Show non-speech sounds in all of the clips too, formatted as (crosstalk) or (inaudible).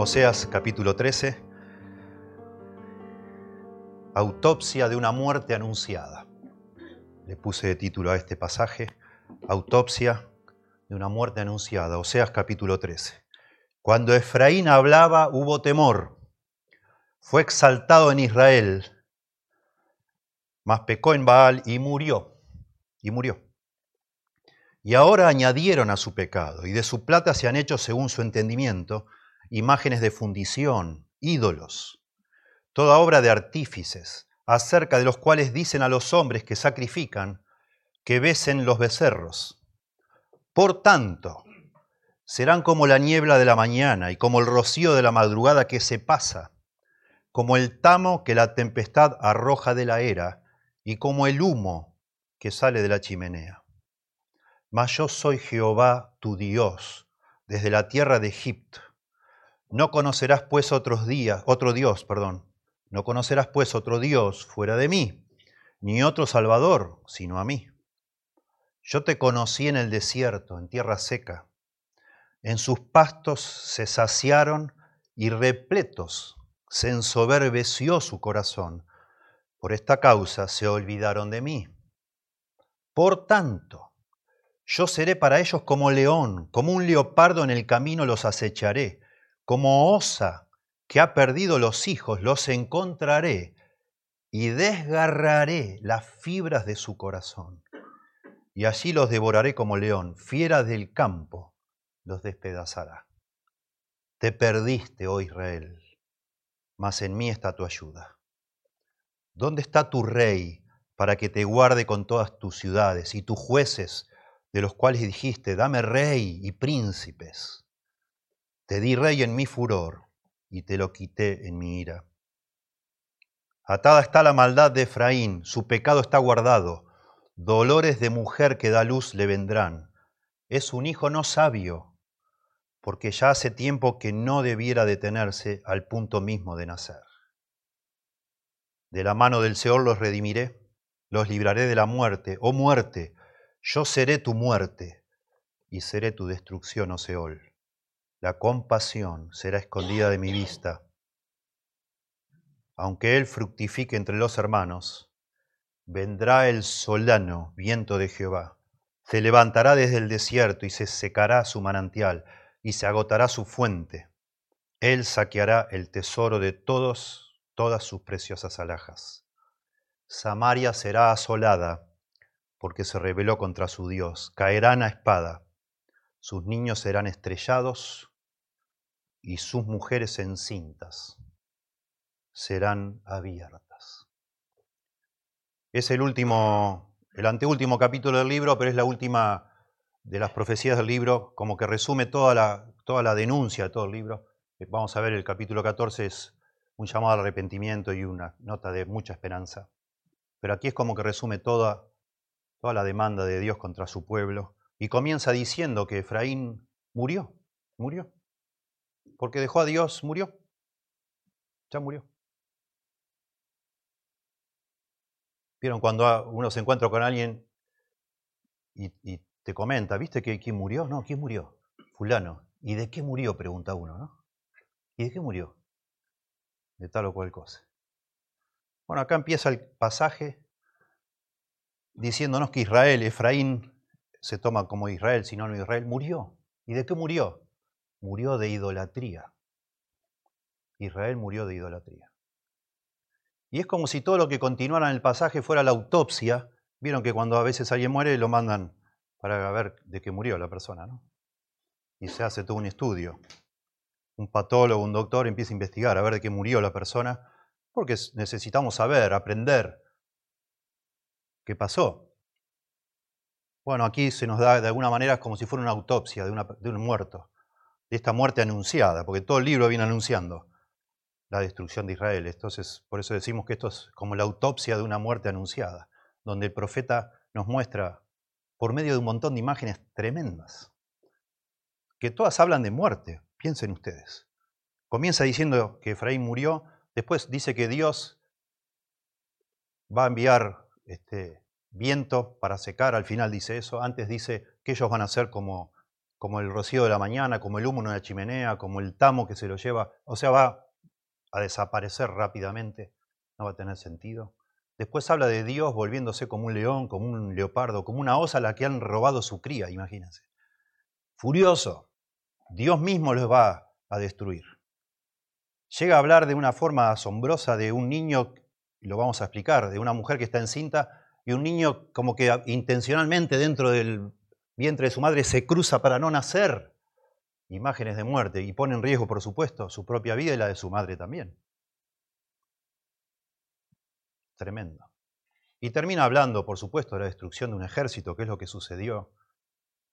Oseas capítulo 13. Autopsia de una muerte anunciada. Le puse de título a este pasaje, Autopsia de una muerte anunciada. Oseas capítulo 13. Cuando Efraín hablaba hubo temor. Fue exaltado en Israel, mas pecó en Baal y murió. Y murió. Y ahora añadieron a su pecado, y de su plata se han hecho según su entendimiento imágenes de fundición, ídolos, toda obra de artífices, acerca de los cuales dicen a los hombres que sacrifican que besen los becerros. Por tanto, serán como la niebla de la mañana y como el rocío de la madrugada que se pasa, como el tamo que la tempestad arroja de la era y como el humo que sale de la chimenea. Mas yo soy Jehová tu Dios, desde la tierra de Egipto no conocerás pues otros días, otro Dios, perdón. No conocerás pues otro Dios fuera de mí, ni otro Salvador, sino a mí. Yo te conocí en el desierto, en tierra seca. En sus pastos se saciaron y repletos se ensoberbeció su corazón. Por esta causa se olvidaron de mí. Por tanto, yo seré para ellos como león, como un leopardo en el camino los acecharé como osa que ha perdido los hijos, los encontraré y desgarraré las fibras de su corazón. Y allí los devoraré como león, fiera del campo los despedazará. Te perdiste, oh Israel, mas en mí está tu ayuda. ¿Dónde está tu rey para que te guarde con todas tus ciudades y tus jueces, de los cuales dijiste, dame rey y príncipes? Te di rey en mi furor y te lo quité en mi ira. Atada está la maldad de Efraín, su pecado está guardado, dolores de mujer que da luz le vendrán. Es un hijo no sabio, porque ya hace tiempo que no debiera detenerse al punto mismo de nacer. De la mano del Seol los redimiré, los libraré de la muerte. Oh muerte, yo seré tu muerte y seré tu destrucción, oh Seol la compasión será escondida de mi vista. Aunque él fructifique entre los hermanos, vendrá el solano viento de Jehová. Se levantará desde el desierto y se secará su manantial y se agotará su fuente. Él saqueará el tesoro de todos, todas sus preciosas alhajas. Samaria será asolada porque se rebeló contra su Dios. Caerán a espada. Sus niños serán estrellados y sus mujeres encintas serán abiertas. Es el último, el anteúltimo capítulo del libro, pero es la última de las profecías del libro, como que resume toda la, toda la denuncia de todo el libro. Eh, vamos a ver, el capítulo 14 es un llamado al arrepentimiento y una nota de mucha esperanza. Pero aquí es como que resume toda, toda la demanda de Dios contra su pueblo y comienza diciendo que Efraín murió, murió porque dejó a Dios, murió. Ya murió. Vieron cuando uno se encuentra con alguien y, te comenta, ¿viste que quién murió? No, ¿quién murió? Fulano. ¿Y de qué murió? Pregunta uno, ¿no? ¿Y de qué murió? De tal o cual cosa. Bueno, acá empieza el pasaje diciéndonos que Israel, Efraín, se toma como Israel, sino no Israel, murió. ¿Y de qué murió? Murió de idolatría. Israel murió de idolatría. Y es como si todo lo que continuara en el pasaje fuera la autopsia. Vieron que cuando a veces alguien muere lo mandan para ver de qué murió la persona, ¿no? Y se hace todo un estudio. Un patólogo, un doctor empieza a investigar a ver de qué murió la persona, porque necesitamos saber, aprender qué pasó. Bueno, aquí se nos da de alguna manera como si fuera una autopsia de, de un muerto de esta muerte anunciada, porque todo el libro viene anunciando la destrucción de Israel. Entonces, por eso decimos que esto es como la autopsia de una muerte anunciada, donde el profeta nos muestra por medio de un montón de imágenes tremendas, que todas hablan de muerte, piensen ustedes. Comienza diciendo que Efraín murió, después dice que Dios va a enviar este viento para secar, al final dice eso, antes dice que ellos van a ser como como el rocío de la mañana, como el humo en una chimenea, como el tamo que se lo lleva, o sea, va a desaparecer rápidamente, no va a tener sentido. Después habla de Dios volviéndose como un león, como un leopardo, como una osa a la que han robado su cría, imagínense. Furioso, Dios mismo los va a destruir. Llega a hablar de una forma asombrosa de un niño, lo vamos a explicar, de una mujer que está encinta y un niño como que intencionalmente dentro del vientre de su madre se cruza para no nacer. Imágenes de muerte y pone en riesgo, por supuesto, su propia vida y la de su madre también. Tremendo. Y termina hablando, por supuesto, de la destrucción de un ejército, que es lo que sucedió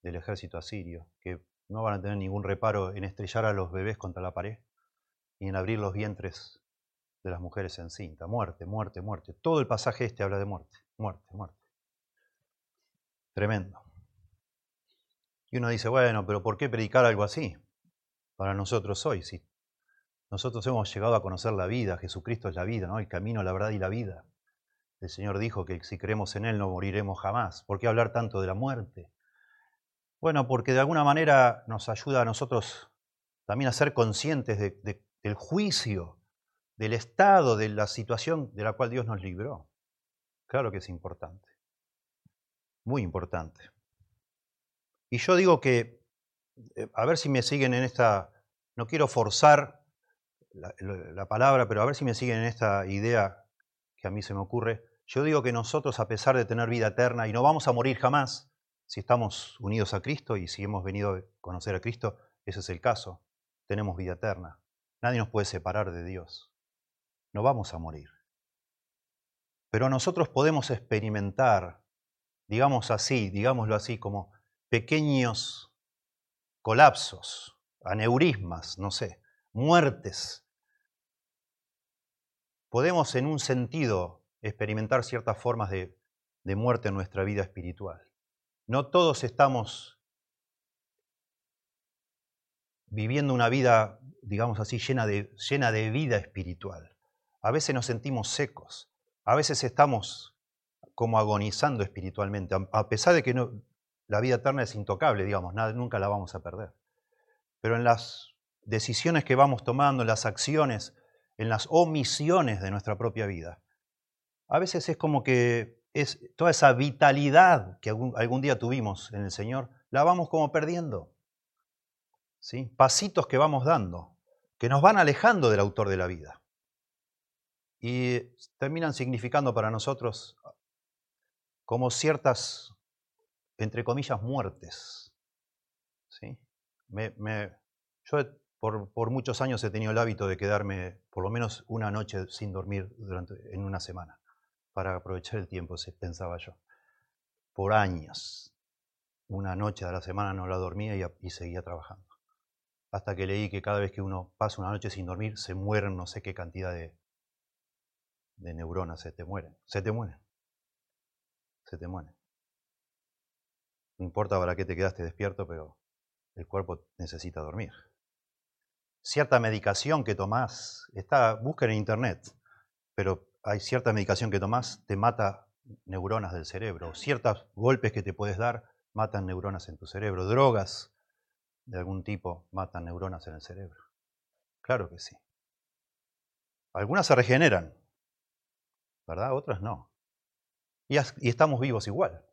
del ejército asirio, que no van a tener ningún reparo en estrellar a los bebés contra la pared y en abrir los vientres de las mujeres en cinta. Muerte, muerte, muerte. Todo el pasaje este habla de muerte, muerte, muerte. Tremendo. Y uno dice, bueno, pero ¿por qué predicar algo así? Para nosotros hoy, sí. Nosotros hemos llegado a conocer la vida, Jesucristo es la vida, ¿no? El camino, la verdad y la vida. El Señor dijo que si creemos en Él no moriremos jamás. ¿Por qué hablar tanto de la muerte? Bueno, porque de alguna manera nos ayuda a nosotros también a ser conscientes del juicio, del estado, de la situación de la cual Dios nos libró. Claro que es importante. Muy importante. Y yo digo que, eh, a ver si me siguen en esta, no quiero forzar la, palabra, pero a ver si me siguen en esta idea que a mí se me ocurre. Yo digo que nosotros, a pesar de tener vida eterna, y no vamos a morir jamás, si estamos unidos a Cristo y si hemos venido a conocer a Cristo, ese es el caso, tenemos vida eterna. Nadie nos puede separar de Dios. No vamos a morir. Pero nosotros podemos experimentar, digamos así, digámoslo así, como pequeños colapsos, aneurismas, no sé, muertes. Podemos en un sentido experimentar ciertas formas de, muerte en nuestra vida espiritual. No todos estamos viviendo una vida, digamos así, llena de, llena de vida espiritual. A veces nos sentimos secos, a veces estamos como agonizando espiritualmente, a pesar de que no, la vida eterna es intocable, digamos, nada, nunca la vamos a perder. Pero en las decisiones que vamos tomando, en las acciones, en las omisiones de nuestra propia vida, a veces es como que es toda esa vitalidad que algún, día tuvimos en el Señor, la vamos como perdiendo. ¿Sí? Pasitos que vamos dando, que nos van alejando del autor de la vida. Y terminan significando para nosotros como ciertas entre comillas, muertes. ¿sí? yo por, muchos años he tenido el hábito de quedarme por lo menos una noche sin dormir durante, en una semana, para aprovechar el tiempo, pensaba yo. Por años. Una noche de la semana no la dormía y, seguía trabajando. Hasta que leí que cada vez que uno pasa una noche sin dormir, se mueren no sé qué cantidad de, de neuronas, se te mueren. Se te mueren. Se te mueren. No importa para qué te quedaste despierto, pero el cuerpo necesita dormir. Cierta medicación que tomás, está, busca en internet, pero hay cierta medicación que tomás, te mata neuronas del cerebro. Ciertos golpes que te puedes dar matan neuronas en tu cerebro. Drogas de algún tipo matan neuronas en el cerebro. Claro que sí. Algunas se regeneran, ¿verdad? Otras no. Y, y estamos vivos igual.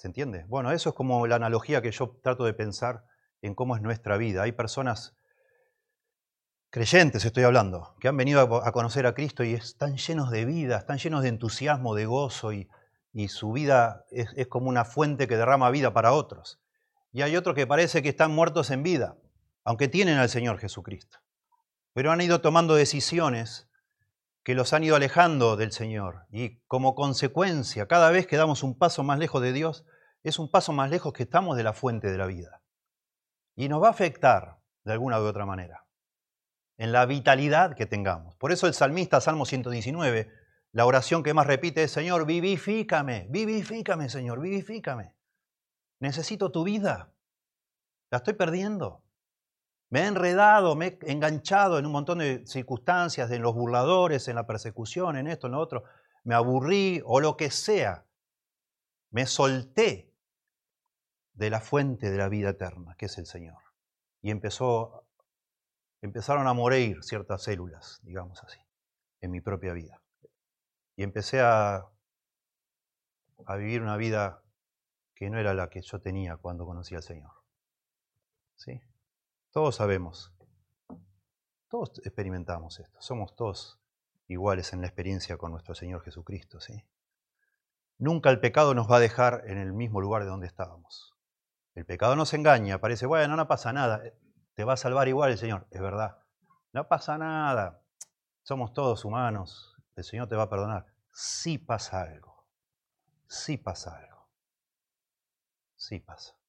¿Se entiende? Bueno, eso es como la analogía que yo trato de pensar en cómo es nuestra vida. Hay personas creyentes, estoy hablando, que han venido a conocer a Cristo y están llenos de vida, están llenos de entusiasmo, de gozo y, su vida es, como una fuente que derrama vida para otros. Y hay otros que parece que están muertos en vida, aunque tienen al Señor Jesucristo. Pero han ido tomando decisiones que los han ido alejando del Señor. Y como consecuencia, cada vez que damos un paso más lejos de Dios, es un paso más lejos que estamos de la fuente de la vida. Y nos va a afectar de alguna u otra manera en la vitalidad que tengamos. Por eso el salmista, Salmo 119, la oración que más repite es, Señor, vivifícame, vivifícame, Señor, vivifícame. Necesito tu vida. La estoy perdiendo. Me he enredado, me he enganchado en un montón de circunstancias, en los burladores, en la persecución, en esto, en lo otro. Me aburrí o lo que sea. Me solté de la fuente de la vida eterna, que es el Señor. Y empezó, empezaron a morir ciertas células, digamos así, en mi propia vida. Y empecé a, a vivir una vida que no era la que yo tenía cuando conocí al Señor. ¿Sí? Todos sabemos, todos experimentamos esto, somos todos iguales en la experiencia con nuestro Señor Jesucristo. ¿sí? Nunca el pecado nos va a dejar en el mismo lugar de donde estábamos. El pecado nos engaña, parece, bueno, no pasa nada, eh, te va a salvar igual el Señor. Es verdad, no pasa nada, somos todos humanos, el Señor te va a perdonar. Sí pasa algo, sí pasa algo, sí pasa.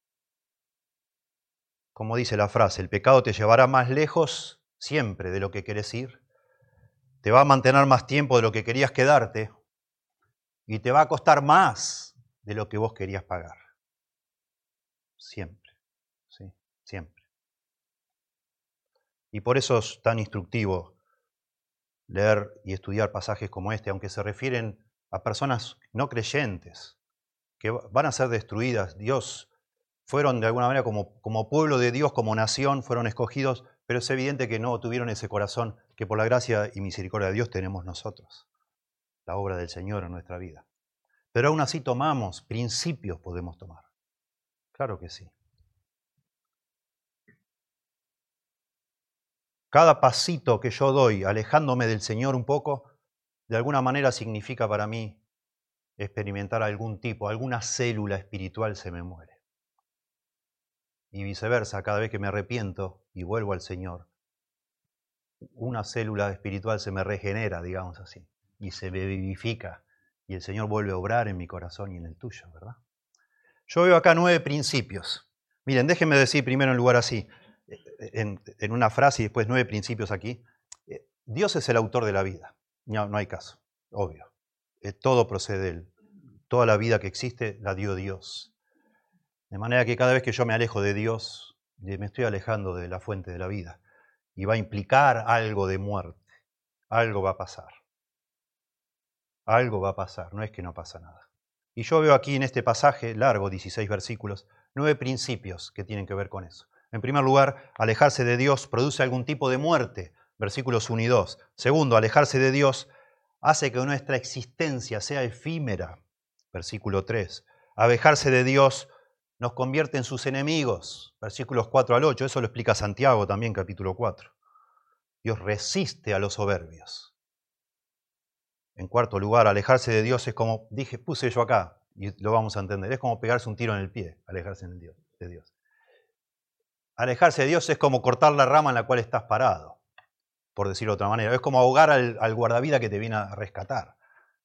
Como dice la frase, el pecado te llevará más lejos siempre de lo que querés ir, te va a mantener más tiempo de lo que querías quedarte y te va a costar más de lo que vos querías pagar. Siempre, ¿sí? Siempre. Y por eso es tan instructivo leer y estudiar pasajes como este, aunque se refieren a personas no creyentes, que van a ser destruidas. Dios fueron de alguna manera como, como pueblo de Dios, como nación, fueron escogidos, pero es evidente que no tuvieron ese corazón que por la gracia y misericordia de Dios tenemos nosotros, la obra del Señor en nuestra vida. Pero aún así tomamos, principios podemos tomar. Claro que sí. Cada pasito que yo doy alejándome del Señor un poco, de alguna manera significa para mí experimentar algún tipo, alguna célula espiritual se me muere. Y viceversa, cada vez que me arrepiento y vuelvo al Señor, una célula espiritual se me regenera, digamos así, y se me vivifica, y el Señor vuelve a obrar en mi corazón y en el tuyo, ¿verdad? Yo veo acá nueve principios. Miren, déjenme decir primero en lugar así, en, una frase y después nueve principios aquí. Eh, Dios es el autor de la vida, no, no hay caso, obvio. Eh, todo procede de Él. Toda la vida que existe la dio Dios. De manera que cada vez que yo me alejo de Dios, me estoy alejando de la fuente de la vida. Y va a implicar algo de muerte. Algo va a pasar. Algo va a pasar, no es que no pasa nada. Y yo veo aquí en este pasaje largo, 16 versículos, nueve principios que tienen que ver con eso. En primer lugar, alejarse de Dios produce algún tipo de muerte, versículos 1 y 2. Segundo, alejarse de Dios hace que nuestra existencia sea efímera, versículo 3. Alejarse de Dios nos convierte en sus enemigos, versículos 4 al 8. Eso lo explica Santiago también, capítulo 4. Dios resiste a los soberbios. En cuarto lugar, alejarse de Dios es como, dije, puse yo acá, y lo vamos a entender, es como pegarse un tiro en el pie, alejarse de Dios. Alejarse de Dios es como cortar la rama en la cual estás parado, por decirlo de otra manera. Es como ahogar al, al guardavida que te viene a rescatar.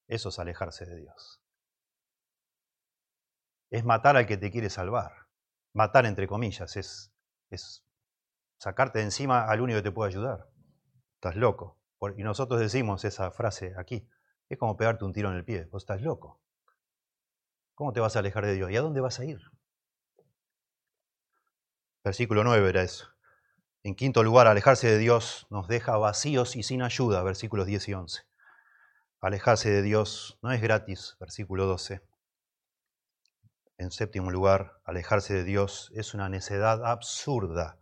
Eso es alejarse de Dios. Es matar al que te quiere salvar. Matar entre comillas, es, es sacarte de encima al único que te puede ayudar. Estás loco. Y nosotros decimos esa frase aquí. Es como pegarte un tiro en el pie. Vos estás loco. ¿Cómo te vas a alejar de Dios? ¿Y a dónde vas a ir? Versículo 9 era eso. En quinto lugar, alejarse de Dios nos deja vacíos y sin ayuda, versículos 10 y 11. Alejarse de Dios no es gratis, versículo 12. En séptimo lugar, alejarse de Dios es una necedad absurda.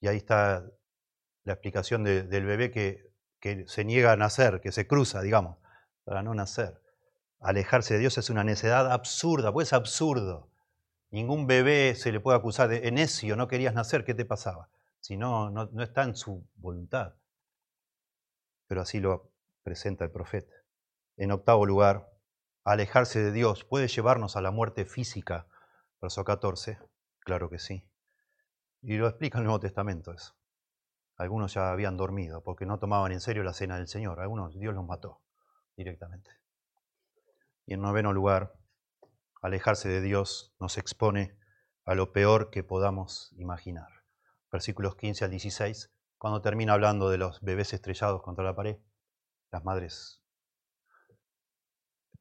Y ahí está la explicación del bebé que, se niega a nacer, que se cruza, digamos para no nacer. Alejarse de Dios es una necedad absurda, pues es absurdo. Ningún bebé se le puede acusar de necio, no querías nacer, ¿qué te pasaba? Si no, no está en su voluntad. Pero así lo presenta el profeta. En octavo lugar, alejarse de Dios puede llevarnos a la muerte física. Verso 14, claro que sí. Y lo explica el Nuevo Testamento eso. Algunos ya habían dormido porque no tomaban en serio la cena del Señor. Algunos Dios los mató directamente. Y en noveno lugar, alejarse de Dios nos expone a lo peor que podamos imaginar. Versículos 15 al 16, cuando termina hablando de los bebés estrellados contra la pared, las madres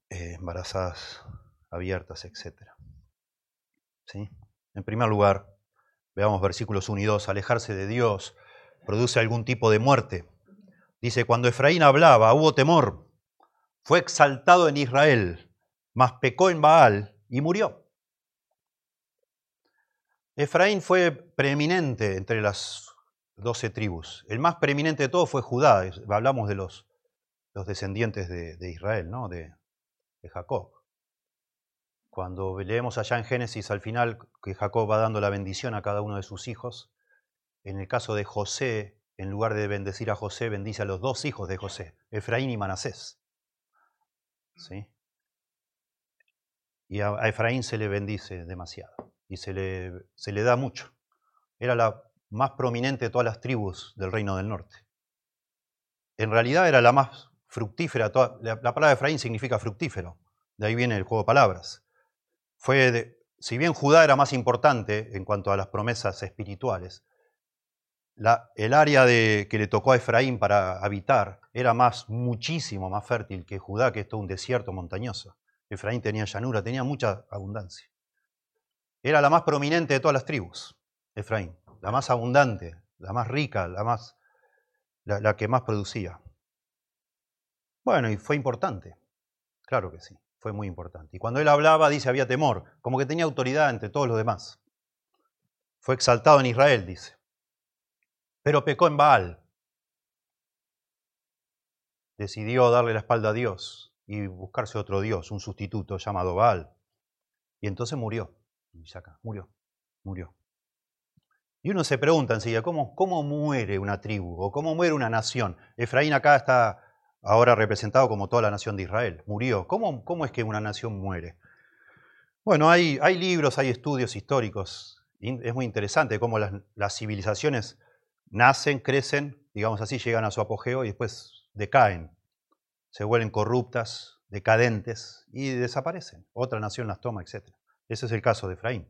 eh, embarazadas, abiertas, etc. ¿Sí? En primer lugar, veamos versículos 1 y 2, alejarse de Dios produce algún tipo de muerte. Dice, cuando Efraín hablaba, hubo temor, fue exaltado en Israel, mas pecó en Baal y murió. Efraín fue preeminente entre las doce tribus. El más preeminente de todos fue Judá. Hablamos de los, los descendientes de, Israel, ¿no? de, Jacob. Cuando leemos allá en Génesis al final que Jacob va dando la bendición a cada uno de sus hijos, en el caso de José, en lugar de bendecir a José, bendice a los dos hijos de José, Efraín y Manasés. ¿Sí? Y a, Efraín se le bendice demasiado y se le, se le da mucho. Era la más prominente de todas las tribus del reino del norte. En realidad era la más fructífera. la, palabra Efraín significa fructífero. De ahí viene el juego de palabras. Fue si bien Judá era más importante en cuanto a las promesas espirituales, el área de, que le tocó a Efraín para habitar era más, muchísimo más fértil que Judá, que es todo un desierto montañoso. Efraín tenía llanura, tenía mucha abundancia. Era la más prominente de todas las tribus, Efraín, la más abundante, la más rica, la, más, la que más producía. Bueno, y fue importante, claro que sí, fue muy importante. Y cuando él hablaba, dice, había temor, como que tenía autoridad entre todos los demás. Fue exaltado en Israel, dice. Pero pecó en Baal. Decidió darle la espalda a Dios y buscarse otro Dios, un sustituto llamado Baal. Y entonces murió. murió, murió. Y uno se pregunta enseguida, ¿cómo, ¿cómo muere una tribu o cómo muere una nación? Efraín acá está ahora representado como toda la nación de Israel. Murió. ¿Cómo, cómo es que una nación muere? Bueno, hay, hay libros, hay estudios históricos. Es muy interesante cómo las, las civilizaciones nacen, crecen, digamos así, llegan a su apogeo y después decaen se vuelven corruptas, decadentes y desaparecen. Otra nación las toma, etc. Ese es el caso de Efraín.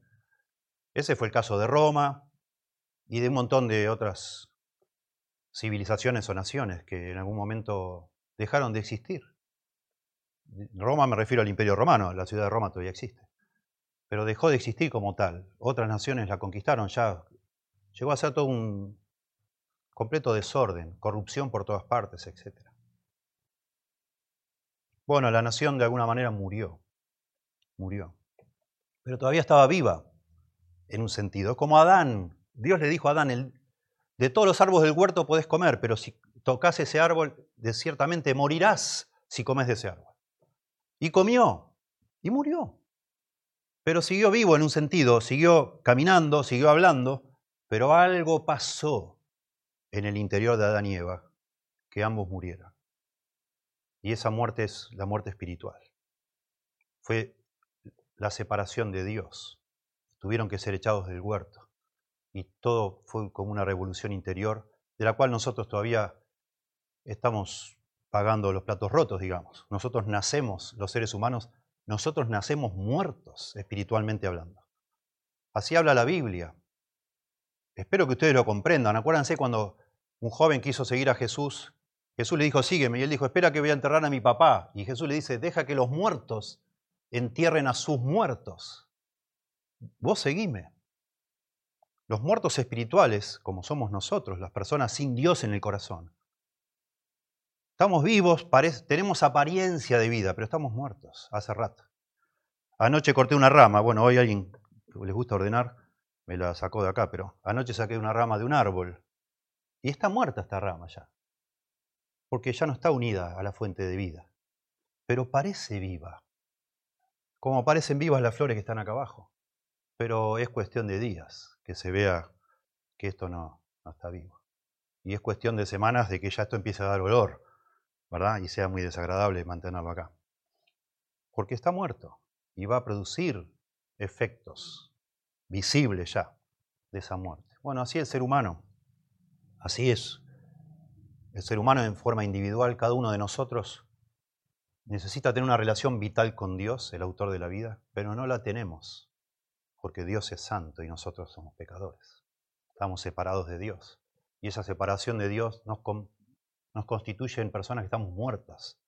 Ese fue el caso de Roma y de un montón de otras civilizaciones o naciones que en algún momento dejaron de existir. Roma me refiero al Imperio Romano, la ciudad de Roma todavía existe. Pero dejó de existir como tal. Otras naciones la conquistaron, ya llegó a ser todo un completo desorden, corrupción por todas partes, etc. Bueno, la nación de alguna manera murió, murió. Pero todavía estaba viva, en un sentido. Como Adán, Dios le dijo a Adán, de todos los árboles del huerto puedes comer, pero si tocas ese árbol, de ciertamente morirás si comes de ese árbol. Y comió, y murió. Pero siguió vivo en un sentido, siguió caminando, siguió hablando, pero algo pasó en el interior de Adán y Eva, que ambos murieron. Y esa muerte es la muerte espiritual. Fue la separación de Dios. Tuvieron que ser echados del huerto. Y todo fue como una revolución interior, de la cual nosotros todavía estamos pagando los platos rotos, digamos. Nosotros nacemos, los seres humanos, nosotros nacemos muertos espiritualmente hablando. Así habla la Biblia. Espero que ustedes lo comprendan. Acuérdense cuando un joven quiso seguir a Jesús Jesús le dijo, sígueme. Y él dijo, espera que voy a enterrar a mi papá. Y Jesús le dice, deja que los muertos entierren a sus muertos. Vos seguime. Los muertos espirituales, como somos nosotros, las personas sin Dios en el corazón. Estamos vivos, tenemos apariencia de vida, pero estamos muertos hace rato. Anoche corté una rama, bueno, hoy alguien que les gusta ordenar me la sacó de acá, pero anoche saqué una rama de un árbol y está muerta esta rama ya porque ya no está unida a la fuente de vida, pero parece viva, como parecen vivas las flores que están acá abajo, pero es cuestión de días que se vea que esto no, no está vivo. Y es cuestión de semanas de que ya esto empiece a dar olor, ¿verdad? Y sea muy desagradable mantenerlo acá. Porque está muerto y va a producir efectos visibles ya de esa muerte. Bueno, así es el ser humano. Así es el ser humano en forma individual, cada uno de nosotros, necesita tener una relación vital con Dios, el autor de la vida, pero no la tenemos, porque Dios es santo y nosotros somos pecadores. Estamos separados de Dios. Y esa separación de Dios nos, nos constituye en personas que estamos muertas,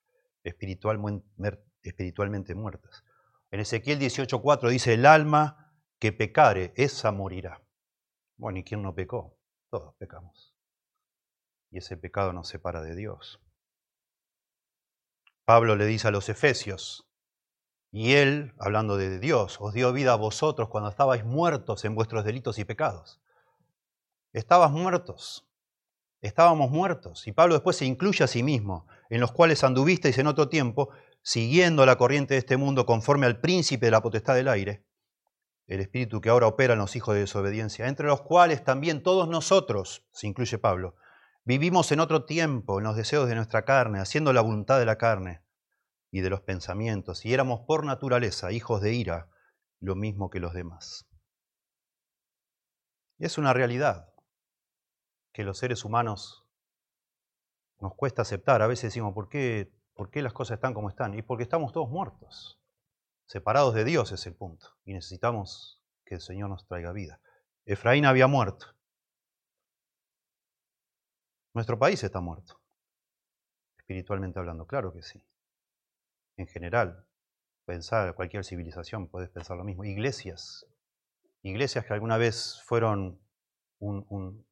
espiritualmente muertas. En Ezequiel 18.4 dice, el alma que pecare, esa morirá. Bueno, ¿y quién no pecó? Todos pecamos y ese pecado nos separa de Dios. Pablo le dice a los efesios, Y Él, hablando de Dios, os dio vida a vosotros cuando estabais muertos en vuestros delitos y pecados. Estabas muertos, estábamos muertos. Y Pablo después se incluye a sí mismo, en los cuales anduvisteis en otro tiempo, siguiendo la corriente de este mundo conforme al príncipe de la potestad del aire, el espíritu que ahora opera en los hijos de desobediencia, entre los cuales también todos nosotros, se incluye Pablo, vivimos en otro tiempo, en los deseos de nuestra carne, haciendo la voluntad de la carne y de los pensamientos, y éramos por naturaleza hijos de ira, lo mismo que los demás. Es una realidad que los seres humanos nos cuesta aceptar. A veces decimos, ¿por qué, ¿por qué las cosas están como están? Y porque estamos todos muertos. Separados de Dios es el punto. Y necesitamos que el Señor nos traiga vida. Efraín había muerto. Nuestro país está muerto. Espiritualmente hablando, claro que sí. En general, pensar cualquier civilización, puedes pensar lo mismo. Iglesias. Iglesias que alguna vez fueron un, un,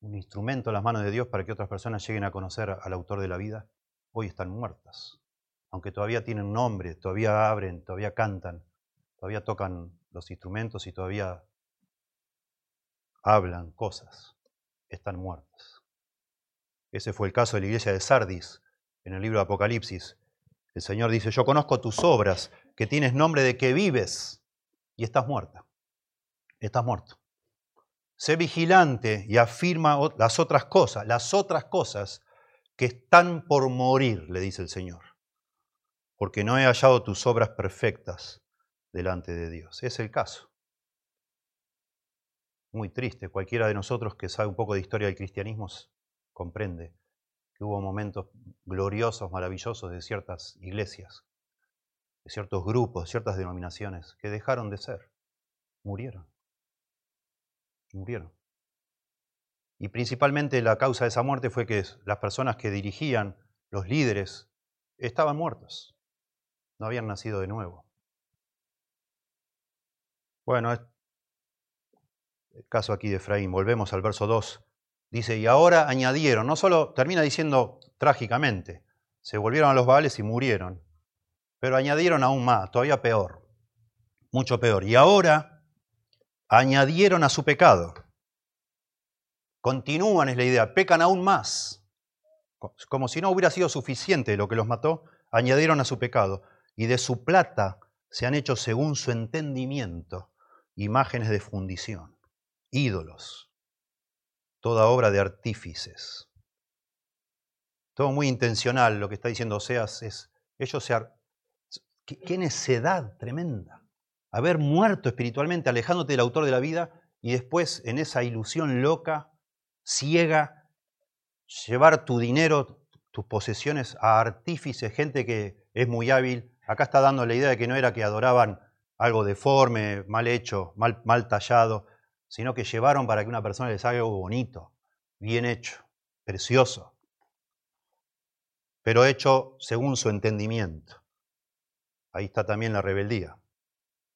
un instrumento en las manos de Dios para que otras personas lleguen a conocer al autor de la vida, hoy están muertas. Aunque todavía tienen nombre, todavía abren, todavía cantan, todavía tocan los instrumentos y todavía hablan cosas, están muertas. Ese fue el caso de la iglesia de Sardis en el libro de Apocalipsis. El Señor dice, yo conozco tus obras, que tienes nombre de que vives y estás muerta. Estás muerto. Sé vigilante y afirma las otras cosas, las otras cosas que están por morir, le dice el Señor, porque no he hallado tus obras perfectas delante de Dios. Es el caso. Muy triste. Cualquiera de nosotros que sabe un poco de historia del cristianismo comprende que hubo momentos gloriosos, maravillosos de ciertas iglesias, de ciertos grupos, ciertas denominaciones que dejaron de ser, murieron murieron. Y principalmente la causa de esa muerte fue que las personas que dirigían, los líderes, estaban muertos. No habían nacido de nuevo. Bueno, el caso aquí de Efraín, volvemos al verso 2. Dice, y ahora añadieron, no solo termina diciendo trágicamente, se volvieron a los Baales y murieron, pero añadieron aún más, todavía peor, mucho peor. Y ahora añadieron a su pecado. Continúan, es la idea, pecan aún más. Como si no hubiera sido suficiente lo que los mató, añadieron a su pecado. Y de su plata se han hecho según su entendimiento imágenes de fundición, ídolos, toda obra de artífices. Todo muy intencional lo que está diciendo Oseas es, ellos se... qué necedad tremenda haber muerto espiritualmente, alejándote del autor de la vida, y después en esa ilusión loca, ciega, llevar tu dinero, tus posesiones a artífices, gente que es muy hábil. Acá está dando la idea de que no era que adoraban algo deforme, mal hecho, mal, mal tallado, sino que llevaron para que una persona les haga algo bonito, bien hecho, precioso, pero hecho según su entendimiento. Ahí está también la rebeldía.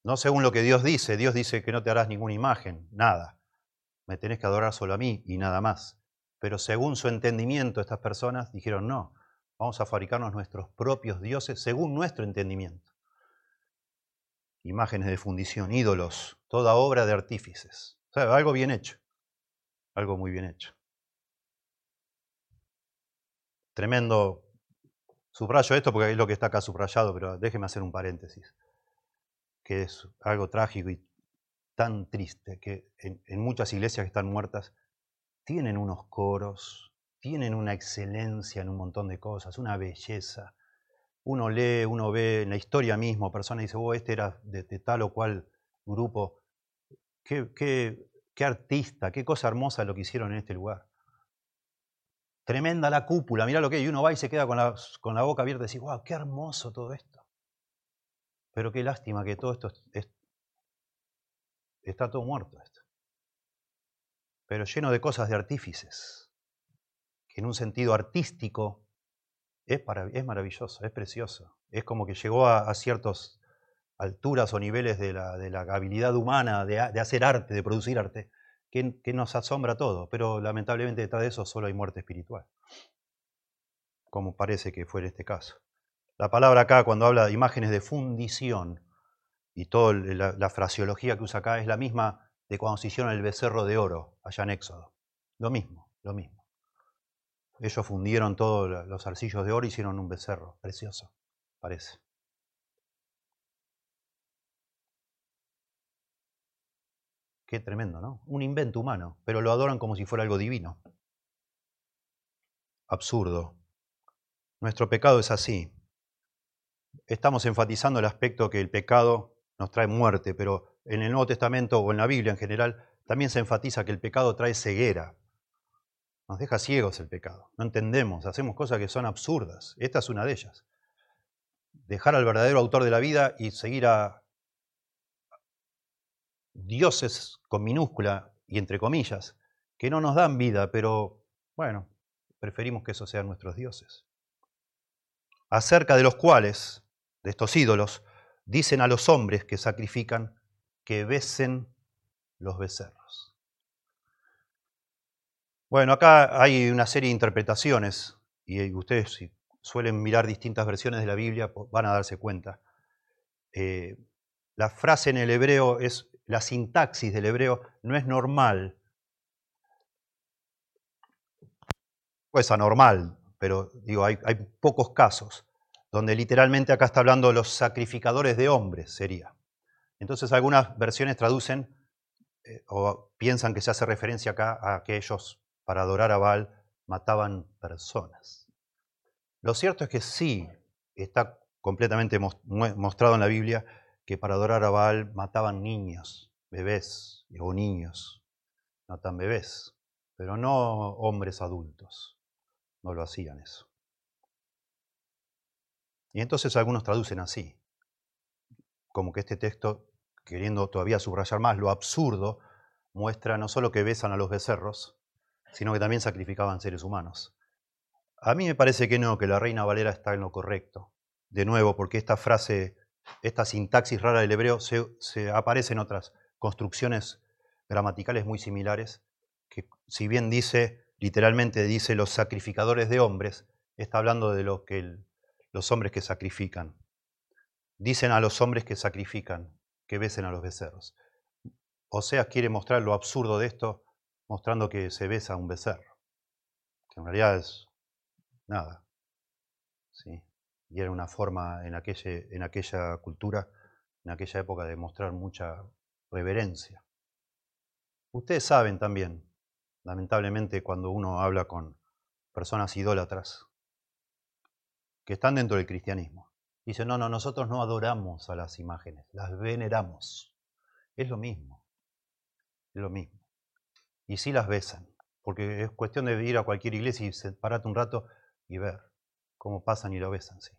No según lo que Dios dice. Dios dice que no te harás ninguna imagen, nada. Me tenés que adorar solo a mí y nada más. Pero según su entendimiento, estas personas dijeron, no, vamos a fabricarnos nuestros propios dioses según nuestro entendimiento. Imágenes de fundición, ídolos, toda obra de artífices. O sea, algo bien hecho. Algo muy bien hecho. Tremendo. Subrayo esto porque es lo que está acá subrayado, pero déjeme hacer un paréntesis que es algo trágico y tan triste, que en, muchas iglesias que están muertas tienen unos coros, tienen una excelencia en un montón de cosas, una belleza. Uno lee, uno ve en la historia mismo, persona dice, oh, este era de, tal o cual grupo. Qué, qué, qué artista, qué cosa hermosa lo que hicieron en este lugar. Tremenda la cúpula, mira lo que hay. Y uno va y se queda con la, con la boca abierta y dice, wow, qué hermoso todo esto. Pero qué lástima que todo esto está todo muerto esto. Pero lleno de cosas de artífices, que en un sentido artístico es, maravilloso, es precioso. Es como que llegó a, ciertas alturas o niveles de la, de la habilidad humana de, hacer arte, de producir arte, que, que nos asombra todo. Pero lamentablemente detrás de eso solo hay muerte espiritual, como parece que fue en este caso. La palabra acá, cuando habla de imágenes de fundición, y toda la, fraseología que usa acá es la misma de cuando se hicieron el becerro de oro allá en Éxodo. Lo mismo, lo mismo. Ellos fundieron todos los arcillos de oro y hicieron un becerro, precioso, parece. Qué tremendo, ¿no? Un invento humano, pero lo adoran como si fuera algo divino. Absurdo. Nuestro pecado es así. Estamos enfatizando el aspecto que el pecado nos trae muerte, pero en el Nuevo Testamento o en la Biblia en general también se enfatiza que el pecado trae ceguera. Nos deja ciegos el pecado. No entendemos, hacemos cosas que son absurdas. Esta es una de ellas. Dejar al verdadero autor de la vida y seguir a dioses con minúscula y entre comillas, que no nos dan vida, pero bueno, preferimos que esos sean nuestros dioses. Acerca de los cuales, de estos ídolos, dicen a los hombres que sacrifican que besen los becerros. Bueno, acá hay una serie de interpretaciones y ustedes si suelen mirar distintas versiones de la Biblia van a darse cuenta. Eh, la frase en el hebreo es, la sintaxis del hebreo no es normal, pues anormal, pero digo, hay pocos casos donde literalmente acá está hablando los sacrificadores de hombres, sería. Entonces algunas versiones traducen eh, o piensan que se hace referencia acá a que ellos, para adorar a Baal, mataban personas. Lo cierto es que sí está completamente mostrado en la Biblia que para adorar a Baal mataban niños, bebés o niños, matan bebés, pero no hombres adultos. No lo hacían eso. Y entonces algunos traducen así, como que este texto, queriendo todavía subrayar más lo absurdo, muestra no solo que besan a los becerros, sino que también sacrificaban seres humanos. A mí me parece que no, que la Reina Valera está en lo correcto. De nuevo, porque esta frase, esta sintaxis rara del hebreo se, aparece en otras construcciones gramaticales muy similares, que si bien dice, literalmente dice los sacrificadores de hombres, está hablando de lo que el los hombres que sacrifican. Dicen a los hombres que sacrifican, que besen a los becerros. O sea, quiere mostrar lo absurdo de esto, mostrando que se besa a un becerro. Que en realidad es nada. ¿sí? Y era una forma en aquella, en aquella cultura, en aquella época, de mostrar mucha reverencia. Ustedes saben también, lamentablemente, cuando uno habla con personas idólatras, que están dentro del cristianismo. Dicen, no, no, nosotros no adoramos a las imágenes, las veneramos. Es lo mismo, es lo mismo. Y sí las besan, porque es cuestión de ir a cualquier iglesia y pararte un rato y ver cómo pasan y lo besan, sí.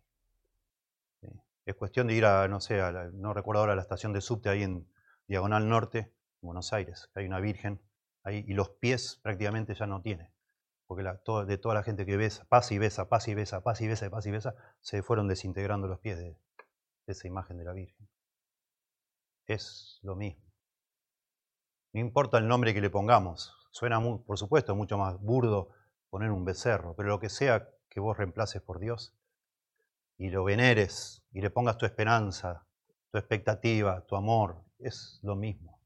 Es cuestión de ir a, no sé, no recuerdo ahora la estación de subte ahí en Diagonal Norte, Buenos Aires, hay una virgen ahí y los pies prácticamente ya no tiene porque de toda la gente que besa, pasa y besa, pasa y besa, pasa y besa, pasa y besa, se fueron desintegrando los pies de, esa imagen de la Virgen. Es lo mismo. No importa el nombre que le pongamos, suena, por supuesto, mucho más burdo poner un becerro, pero lo que sea que vos reemplaces por Dios y lo veneres y le pongas tu esperanza, tu expectativa, tu amor, es lo mismo.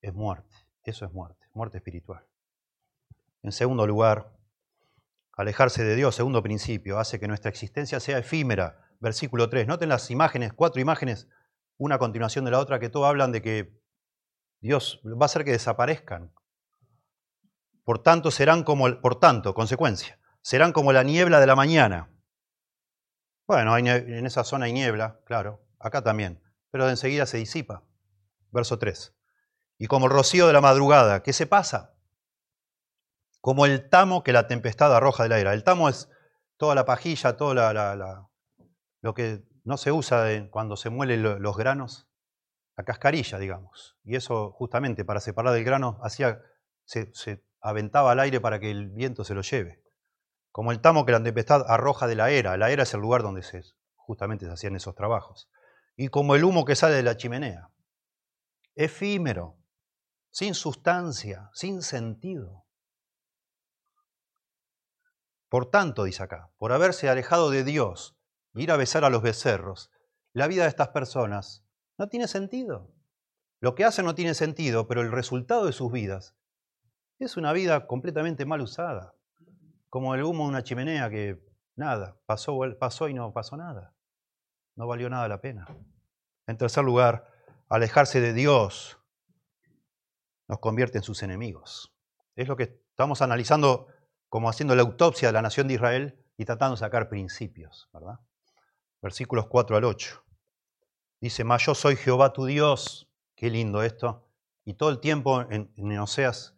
Es muerte, eso es muerte, muerte espiritual. En segundo lugar, alejarse de Dios, segundo principio, hace que nuestra existencia sea efímera. Versículo 3. Noten las imágenes, cuatro imágenes, una a continuación de la otra, que todos hablan de que Dios va a hacer que desaparezcan. Por tanto, serán como, por tanto, consecuencia, serán como la niebla de la mañana. Bueno, en esa zona hay niebla, claro, acá también, pero de enseguida se disipa. Verso 3. Y como el rocío de la madrugada, ¿qué se pasa? Como el tamo que la tempestad arroja de la era. El tamo es toda la pajilla, todo lo que no se usa cuando se muelen los granos, la cascarilla, digamos. Y eso justamente para separar del grano hacía, se, aventaba al aire para que el viento se lo lleve. Como el tamo que la tempestad arroja de la era. La era es el lugar donde se, justamente se hacían esos trabajos. Y como el humo que sale de la chimenea. Efímero, sin sustancia, sin sentido. Por tanto, dice acá, por haberse alejado de Dios, ir a besar a los becerros, la vida de estas personas no tiene sentido. Lo que hacen no tiene sentido, pero el resultado de sus vidas es una vida completamente mal usada, como el humo de una chimenea que nada, pasó, pasó y no pasó nada. No valió nada la pena. En tercer lugar, alejarse de Dios nos convierte en sus enemigos. Es lo que estamos analizando como haciendo la autopsia de la nación de Israel y tratando de sacar principios, ¿verdad? Versículos 4 al 8. Dice, mas yo soy Jehová tu Dios. Qué lindo esto. Y todo el tiempo en, en Oseas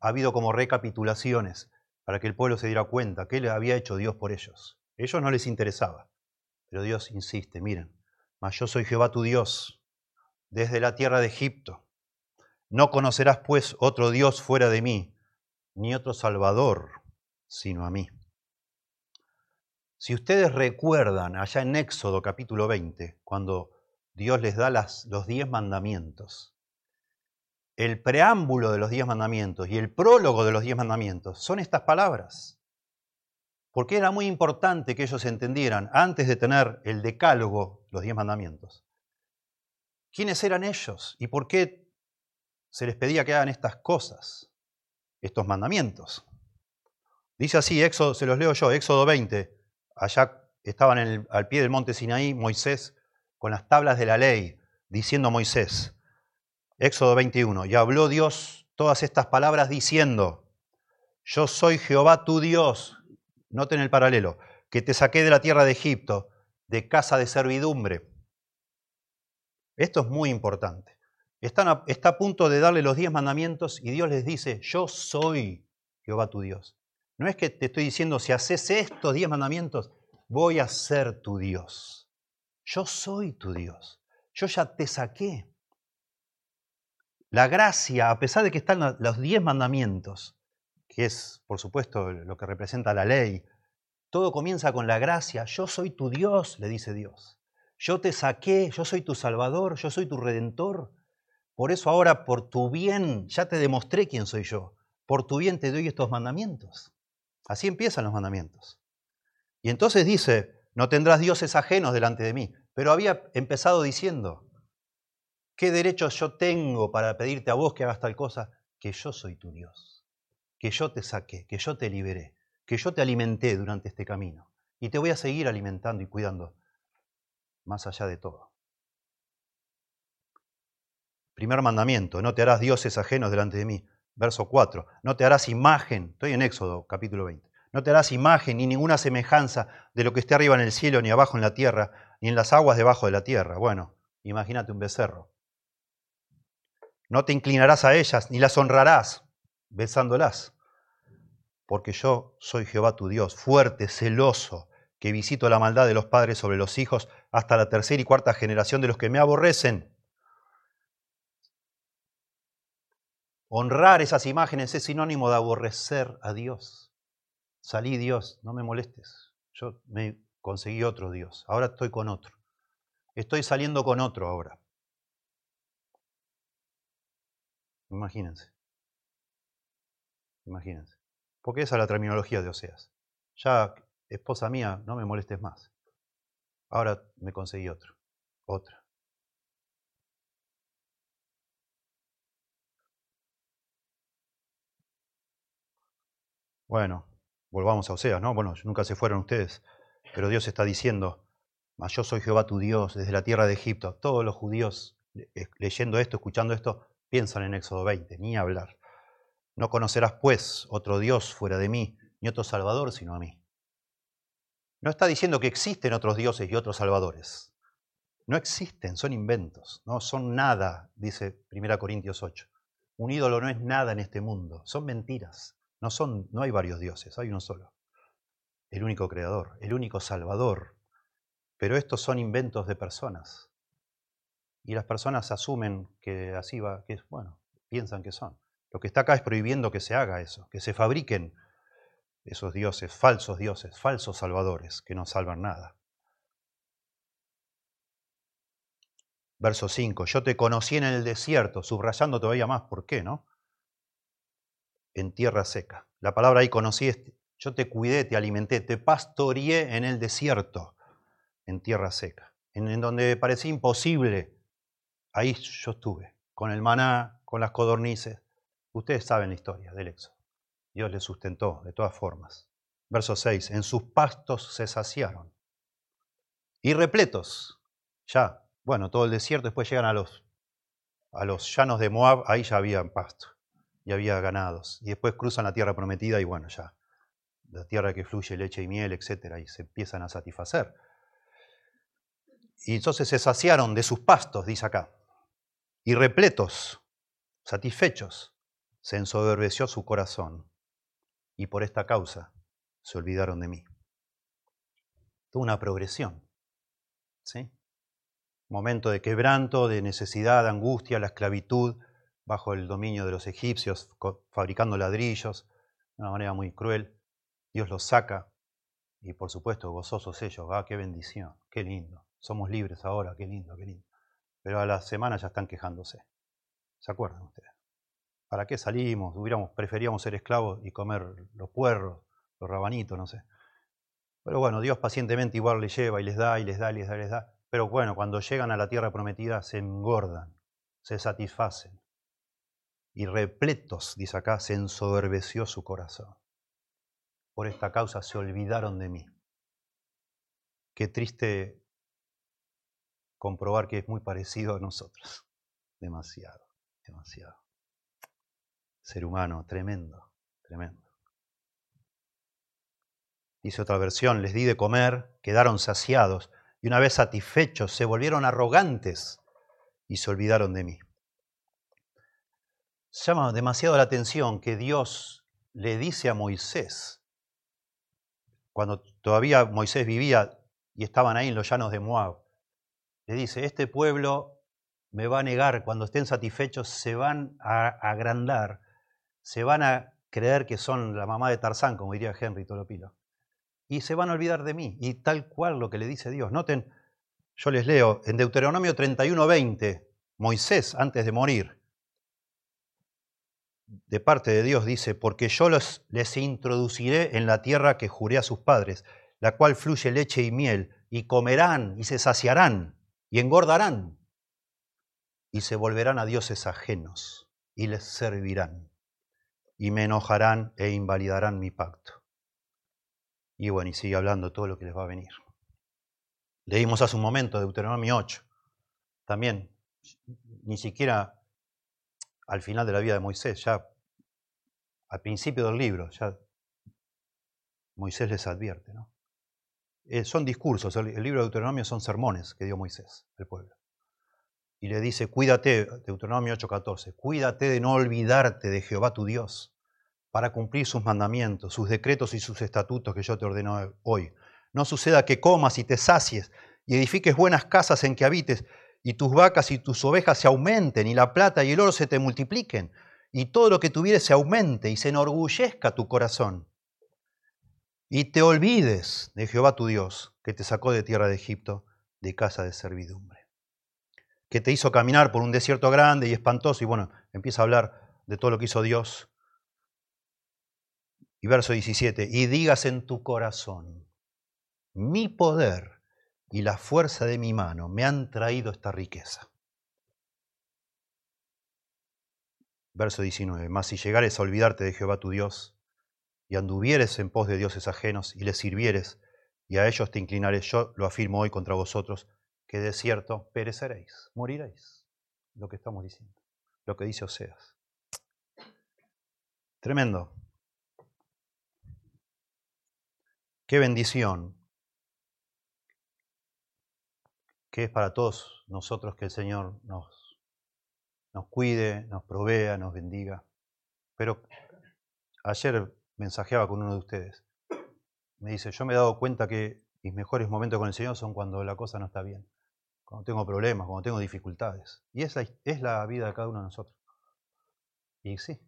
ha habido como recapitulaciones para que el pueblo se diera cuenta qué le había hecho Dios por ellos. A ellos no les interesaba, pero Dios insiste, miren, mas yo soy Jehová tu Dios, desde la tierra de Egipto. No conocerás pues otro Dios fuera de mí, ni otro Salvador sino a mí. Si ustedes recuerdan allá en Éxodo capítulo 20, cuando Dios les da las, los diez mandamientos, el preámbulo de los diez mandamientos y el prólogo de los diez mandamientos son estas palabras. Porque era muy importante que ellos entendieran, antes de tener el decálogo, los diez mandamientos, quiénes eran ellos y por qué se les pedía que hagan estas cosas, estos mandamientos. Dice así, Éxodo, se los leo yo, Éxodo 20, allá estaban al pie del monte Sinaí Moisés con las tablas de la ley, diciendo Moisés, Éxodo 21, y habló Dios todas estas palabras diciendo, yo soy Jehová tu Dios, noten el paralelo, que te saqué de la tierra de Egipto, de casa de servidumbre. Esto es muy importante. Están está a punto de darle los diez mandamientos y Dios les dice, yo soy Jehová tu Dios. No es que te estoy diciendo, si haces estos diez mandamientos, voy a ser tu Dios. Yo soy tu Dios. Yo ya te saqué. La gracia, a pesar de que están los diez mandamientos, que es, por supuesto, lo que representa la ley, todo comienza con la gracia. Yo soy tu Dios, le dice Dios. Yo te saqué, yo soy tu Salvador, yo soy tu Redentor. Por eso ahora, por tu bien, ya te demostré quién soy yo. Por tu bien te doy estos mandamientos. Así empiezan los mandamientos. Y entonces dice, no tendrás dioses ajenos delante de mí. Pero había empezado diciendo, ¿qué derechos yo tengo para pedirte a vos que hagas tal cosa? Que yo soy tu Dios, que yo te saqué, que yo te liberé, que yo te alimenté durante este camino. Y te voy a seguir alimentando y cuidando más allá de todo. Primer mandamiento, no te harás dioses ajenos delante de mí. Verso 4, no te harás imagen, estoy en Éxodo capítulo 20, no te harás imagen ni ninguna semejanza de lo que esté arriba en el cielo, ni abajo en la tierra, ni en las aguas debajo de la tierra. Bueno, imagínate un becerro. No te inclinarás a ellas, ni las honrarás, besándolas, porque yo soy Jehová tu Dios, fuerte, celoso, que visito la maldad de los padres sobre los hijos hasta la tercera y cuarta generación de los que me aborrecen. Honrar esas imágenes es sinónimo de aborrecer a Dios. Salí Dios, no me molestes. Yo me conseguí otro Dios, ahora estoy con otro. Estoy saliendo con otro ahora. Imagínense. Imagínense. Porque esa es la terminología de Oseas. Ya, esposa mía, no me molestes más. Ahora me conseguí otro. Otra. Bueno, volvamos a Oseas, ¿no? Bueno, nunca se fueron ustedes, pero Dios está diciendo, mas yo soy Jehová tu Dios desde la tierra de Egipto. Todos los judíos leyendo esto, escuchando esto, piensan en Éxodo 20, ni hablar. No conocerás pues otro Dios fuera de mí, ni otro Salvador sino a mí. No está diciendo que existen otros dioses y otros salvadores. No existen, son inventos, no son nada, dice 1 Corintios 8. Un ídolo no es nada en este mundo, son mentiras. No, son, no hay varios dioses, hay uno solo. El único creador, el único salvador. Pero estos son inventos de personas. Y las personas asumen que así va, que es, bueno, piensan que son. Lo que está acá es prohibiendo que se haga eso, que se fabriquen esos dioses, falsos dioses, falsos salvadores, que no salvan nada. Verso 5, yo te conocí en el desierto, subrayando todavía más, ¿por qué, no? En tierra seca. La palabra ahí conocí, yo te cuidé, te alimenté, te pastoreé en el desierto. en tierra seca, en, donde parecía imposible, ahí yo estuve, con el maná, con las codornices. Ustedes saben la historia del éxodo. Dios les sustentó de todas formas. Verso 6, en sus pastos se saciaron. Y repletos, ya, bueno, todo el desierto, después llegan a los, a los llanos de Moab, ahí ya había pasto, y había ganados. Y después cruzan la tierra prometida y bueno, ya, la tierra que fluye leche y miel, etcétera, y se empiezan a satisfacer. Y entonces se saciaron de sus pastos, dice acá, y repletos, satisfechos, se ensoberbeció su corazón, y por esta causa se olvidaron de mí. Tuvo una progresión, ¿sí? Momento de quebranto, de necesidad, de angustia, la esclavitud bajo el dominio de los egipcios, fabricando ladrillos de una manera muy cruel. Dios los saca y por supuesto gozosos ellos, ah, qué bendición, qué lindo. Somos libres ahora, qué lindo, qué lindo. Pero a la semana ya están quejándose. ¿Se acuerdan ustedes? ¿Para qué salimos? Hubiéramos, preferíamos ser esclavos y comer los puerros, los rabanitos, no sé. Pero bueno, Dios pacientemente igual les lleva y les da y les da y les da y les da. Pero bueno, cuando llegan a la tierra prometida se engordan, se satisfacen. Y repletos, dice acá, se ensoberbeció su corazón. Por esta causa se olvidaron de mí. Qué triste comprobar que es muy parecido a nosotros. Demasiado, demasiado. Ser humano, tremendo, tremendo. Dice otra versión, les di de comer, quedaron saciados y una vez satisfechos se volvieron arrogantes y se olvidaron de mí. Llama demasiado la atención que Dios le dice a Moisés, cuando todavía Moisés vivía y estaban ahí en los llanos de Moab, le dice, este pueblo me va a negar, cuando estén satisfechos se van a agrandar, se van a creer que son la mamá de Tarzán, como diría Henry Tolopilo y se van a olvidar de mí. Y tal cual lo que le dice Dios. Noten, yo les leo en Deuteronomio 31:20, Moisés antes de morir, de parte de Dios dice, porque yo los, les introduciré en la tierra que juré a sus padres, la cual fluye leche y miel, y comerán y se saciarán y engordarán, y se volverán a dioses ajenos y les servirán, y me enojarán e invalidarán mi pacto. Y bueno, y sigue hablando todo lo que les va a venir. Leímos hace un momento Deuteronomio 8. También, ni siquiera al final de la vida de Moisés, ya al principio del libro, ya Moisés les advierte. ¿no? Eh, son discursos, el, libro de Deuteronomio son sermones que dio Moisés al pueblo. Y le dice, cuídate, Deuteronomio 8:14, cuídate de no olvidarte de Jehová tu Dios para cumplir sus mandamientos, sus decretos y sus estatutos que yo te ordeno hoy. No suceda que comas y te sacies y edifiques buenas casas en que habites y tus vacas y tus ovejas se aumenten y la plata y el oro se te multipliquen y todo lo que tuvieres se aumente y se enorgullezca tu corazón. Y te olvides de Jehová tu Dios, que te sacó de tierra de Egipto, de casa de servidumbre, que te hizo caminar por un desierto grande y espantoso. Y bueno, empieza a hablar de todo lo que hizo Dios y verso 17, y digas en tu corazón, mi poder y la fuerza de mi mano me han traído esta riqueza. Verso 19, mas si llegares a olvidarte de Jehová tu Dios, y anduvieres en pos de dioses ajenos, y les sirvieres, y a ellos te inclinares, yo lo afirmo hoy contra vosotros, que de cierto pereceréis, moriréis. Lo que estamos diciendo, lo que dice Oseas. Tremendo. Qué bendición que es para todos nosotros que el Señor nos, nos cuide, nos provea, nos bendiga. Pero ayer mensajeaba con uno de ustedes. Me dice, yo me he dado cuenta que mis mejores momentos con el Señor son cuando la cosa no está bien, cuando tengo problemas, cuando tengo dificultades. Y esa es la vida de cada uno de nosotros. Y sí,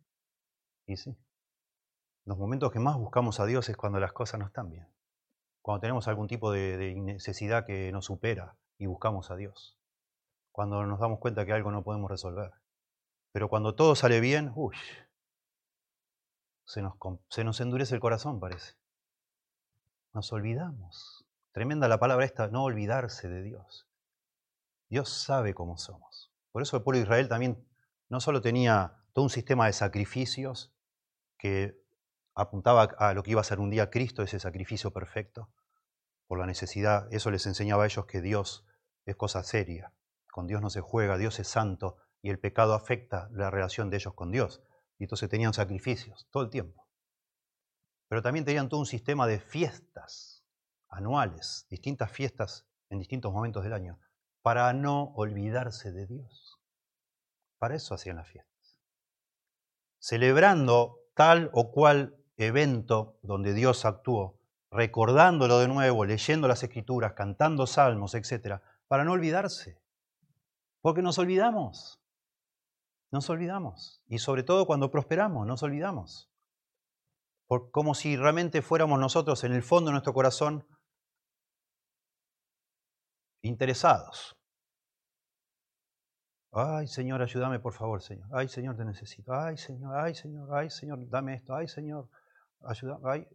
y sí. Los momentos que más buscamos a Dios es cuando las cosas no están bien. Cuando tenemos algún tipo de, necesidad que nos supera y buscamos a Dios. Cuando nos damos cuenta que algo no podemos resolver. Pero cuando todo sale bien, uy, se nos, se nos endurece el corazón, parece. Nos olvidamos. Tremenda la palabra esta, no olvidarse de Dios. Dios sabe cómo somos. Por eso el pueblo de Israel también no solo tenía todo un sistema de sacrificios que apuntaba a lo que iba a ser un día Cristo, ese sacrificio perfecto, por la necesidad, eso les enseñaba a ellos que Dios es cosa seria, con Dios no se juega, Dios es santo y el pecado afecta la relación de ellos con Dios. Y entonces tenían sacrificios todo el tiempo. Pero también tenían todo un sistema de fiestas anuales, distintas fiestas en distintos momentos del año, para no olvidarse de Dios. Para eso hacían las fiestas. Celebrando tal o cual evento donde Dios actuó, recordándolo de nuevo, leyendo las escrituras, cantando salmos, etc., para no olvidarse. Porque nos olvidamos. Nos olvidamos. Y sobre todo cuando prosperamos, nos olvidamos. como si realmente fuéramos nosotros en el fondo de nuestro corazón interesados. Ay, Señor, ayúdame, por favor, Señor. Ay, Señor, te necesito. Ay, Señor, ay, Señor, ay, Señor, dame esto. Ay, Señor, ayúdame. Ay,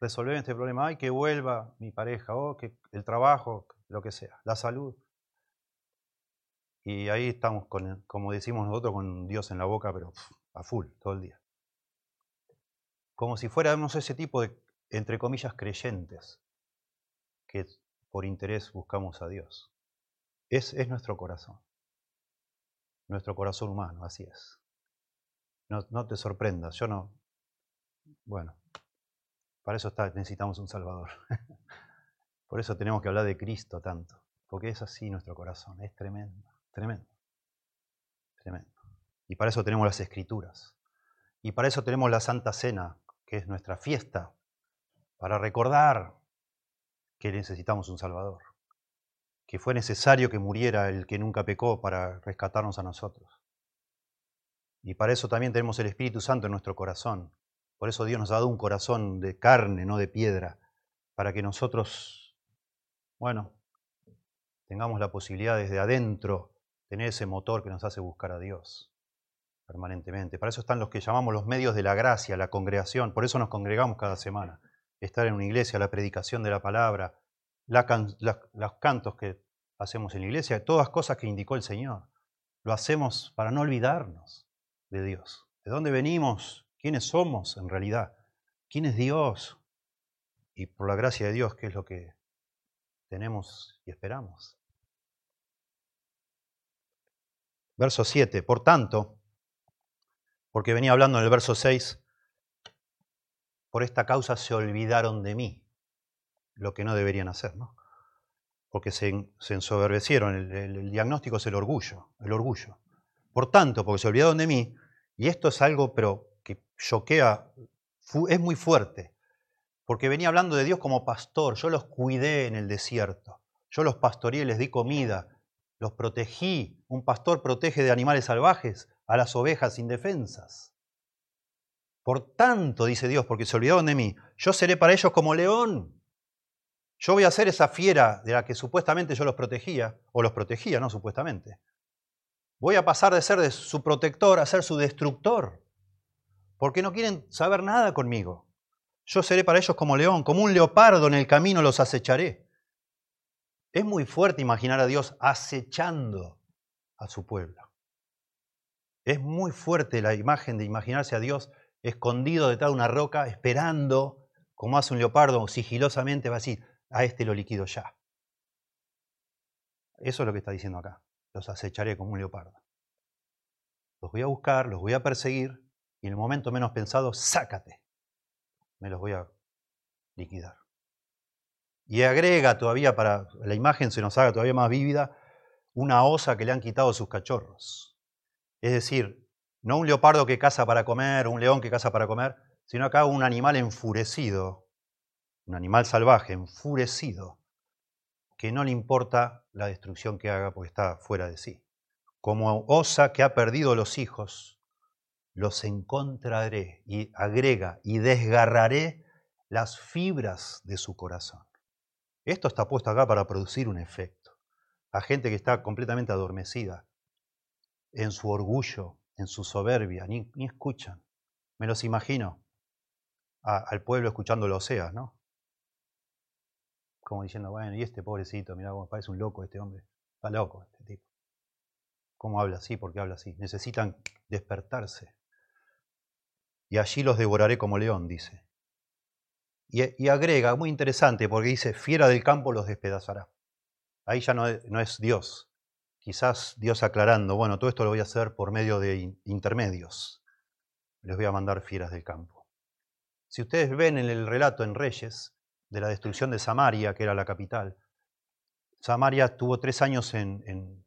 resolver este problema. Ay, que vuelva mi pareja. Oh, que el trabajo, lo que sea. La salud. Y ahí estamos, con, como decimos nosotros, con Dios en la boca, pero a full, todo el día. Como si fuéramos ese tipo de, entre comillas, creyentes, que por interés buscamos a Dios. Es, es nuestro corazón. Nuestro corazón humano, así es. No, no te sorprendas, yo no. Bueno, para eso está, necesitamos un Salvador. (laughs) por eso tenemos que hablar de Cristo tanto, porque es así nuestro corazón, es tremendo. Tremendo. Tremendo. Y para eso tenemos las escrituras. Y para eso tenemos la Santa Cena, que es nuestra fiesta, para recordar que necesitamos un Salvador, que fue necesario que muriera el que nunca pecó para rescatarnos a nosotros. Y para eso también tenemos el Espíritu Santo en nuestro corazón. Por eso Dios nos ha dado un corazón de carne, no de piedra, para que nosotros, bueno, tengamos la posibilidad desde adentro tener ese motor que nos hace buscar a Dios permanentemente. Para eso están los que llamamos los medios de la gracia, la congregación. Por eso nos congregamos cada semana. Estar en una iglesia, la predicación de la palabra, los cantos que hacemos en la iglesia, todas cosas que indicó el Señor. Lo hacemos para no olvidarnos de Dios. ¿De dónde venimos? ¿Quiénes somos en realidad? ¿Quién es Dios? Y por la gracia de Dios, ¿qué es lo que tenemos y esperamos? Verso 7. Por tanto, porque venía hablando en el verso 6, por esta causa se olvidaron de mí, lo que no deberían hacer, ¿no? Porque se, ensoberbecieron. El, el, diagnóstico es el orgullo, el orgullo. Por tanto, porque se olvidaron de mí, y esto es algo, pero que choquea, es muy fuerte, porque venía hablando de Dios como pastor. Yo los cuidé en el desierto, yo los pastoreé, les di comida, los protegí. Un pastor protege de animales salvajes a las ovejas indefensas. Por tanto, dice Dios, porque se olvidaron de mí, yo seré para ellos como león. Yo voy a ser esa fiera de la que supuestamente yo los protegía, o los protegía, no supuestamente. Voy a pasar de ser de su protector a ser su destructor, porque no quieren saber nada conmigo. Yo seré para ellos como león, como un leopardo en el camino los acecharé. Es muy fuerte imaginar a Dios acechando a su pueblo. Es muy fuerte la imagen de imaginarse a Dios escondido detrás de una roca, esperando, como hace un leopardo, sigilosamente va a decir, a este lo liquido ya. Eso es lo que está diciendo acá. Los acecharé como un leopardo. Los voy a buscar, los voy a perseguir y en el momento menos pensado, sácate. Me los voy a liquidar. Y agrega todavía, para la imagen se nos haga todavía más vívida, una osa que le han quitado sus cachorros. Es decir, no un leopardo que caza para comer, un león que caza para comer, sino acá un animal enfurecido, un animal salvaje, enfurecido, que no le importa la destrucción que haga porque está fuera de sí. Como osa que ha perdido los hijos, los encontraré y agrega y desgarraré las fibras de su corazón. Esto está puesto acá para producir un efecto. A gente que está completamente adormecida en su orgullo, en su soberbia, ni, escuchan. Me los imagino al pueblo escuchando los OSEA, ¿no? como diciendo, bueno, y este pobrecito, cómo parece un loco este hombre. Está loco este tipo. ¿Cómo habla así? ¿Por qué habla así? Necesitan despertarse. Y allí los devoraré como león, dice. Y, agrega, muy interesante, porque dice, fiera del campo los despedazará. Ahí ya no es, Dios. Quizás Dios aclarando, bueno, todo esto lo voy a hacer por medio de intermedios. Les voy a mandar fieras del campo. Si ustedes ven en el relato en Reyes de la destrucción de Samaria, que era la capital, Samaria estuvo tres años en,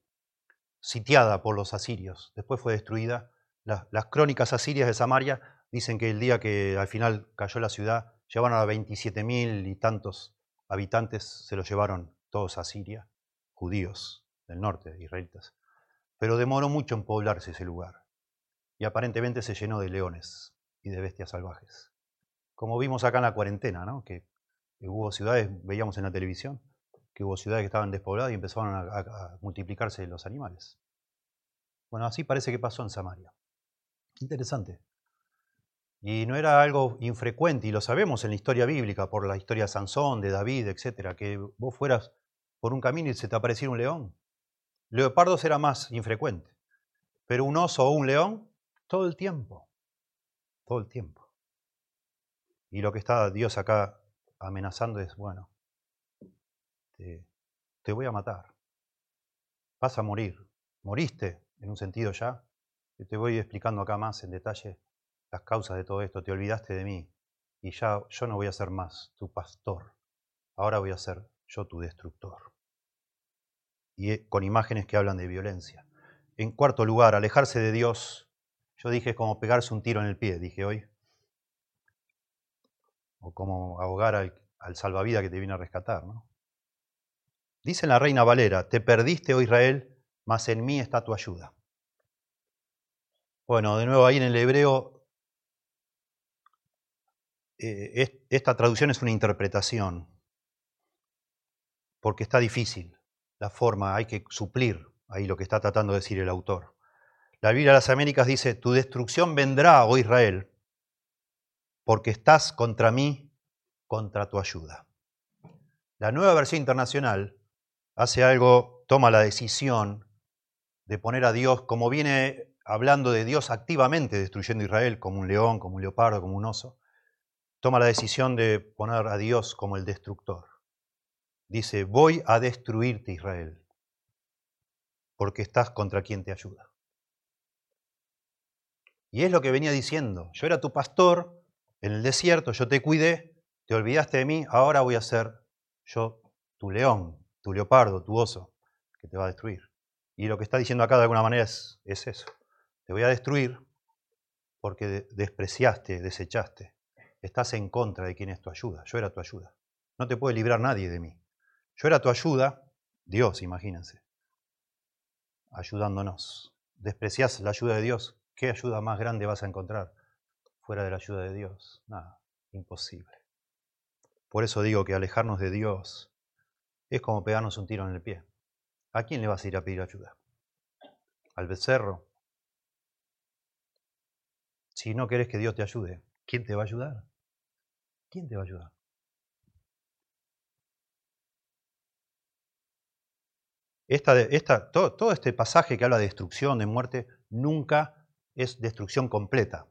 sitiada por los asirios, después fue destruida. las crónicas asirias de Samaria dicen que el día que al final cayó la ciudad, llevaron a 27.000 y tantos habitantes, se los llevaron todos a Siria, judíos del norte, israelitas. Pero demoró mucho en poblarse ese lugar y aparentemente se llenó de leones y de bestias salvajes. Como vimos acá en la cuarentena, ¿no? que hubo ciudades, veíamos en la televisión, que hubo ciudades que estaban despobladas y empezaron a, a multiplicarse los animales. Bueno, así parece que pasó en Samaria. Interesante. Y no era algo infrecuente, y lo sabemos en la historia bíblica, por la historia de Sansón, de David, etcétera, que vos fueras por un camino y se te apareciera un león. Leopardos era más infrecuente, pero un oso o un león, todo el tiempo, todo el tiempo. Y lo que está Dios acá amenazando es, bueno, te, te voy a matar, vas a morir, moriste en un sentido ya, y te voy explicando acá más en detalle las causas de todo esto, te olvidaste de mí y ya yo no voy a ser más tu pastor, ahora voy a ser yo tu destructor. Y eh, con imágenes que hablan de violencia. En cuarto lugar, alejarse de Dios, yo dije es como pegarse un tiro en el pie, dije hoy. O como ahogar al, al salvavidas que te viene a rescatar, ¿no? Dice la reina Valera, te perdiste, oh Israel, mas en mí está tu ayuda. Bueno, de nuevo ahí en el hebreo eh, esta traducción es una interpretación, porque está difícil la forma, hay que suplir ahí lo que está tratando de decir el autor. La Biblia de las Américas dice, tu destrucción vendrá, oh Israel, porque estás contra mí, contra tu ayuda. La nueva versión internacional hace algo, toma la decisión de poner a Dios, como viene hablando de Dios activamente destruyendo a Israel, como un león, como un leopardo, como un oso, toma la decisión de poner a Dios como el destructor. Dice, voy a destruirte Israel, porque estás contra quien te ayuda. Y es lo que venía diciendo, yo era tu pastor en el desierto, yo te cuidé, te olvidaste de mí, ahora voy a ser yo tu león, tu leopardo, tu oso, que te va a destruir. Y lo que está diciendo acá de alguna manera es, es eso, te voy a destruir porque despreciaste, desechaste estás en contra de quien es tu ayuda. Yo era tu ayuda. No te puede librar nadie de mí. Yo era tu ayuda, Dios, imagínense, ayudándonos. Desprecias la ayuda de Dios. ¿Qué ayuda más grande vas a encontrar fuera de la ayuda de Dios? Nada, imposible. Por eso digo que alejarnos de Dios es como pegarnos un tiro en el pie. ¿A quién le vas a ir a pedir ayuda? ¿Al becerro? Si no querés que Dios te ayude, ¿quién te va a ayudar? ¿Quién te va a ayudar? Esta, todo, todo, este pasaje que habla de destrucción, de muerte, nunca es destrucción completa,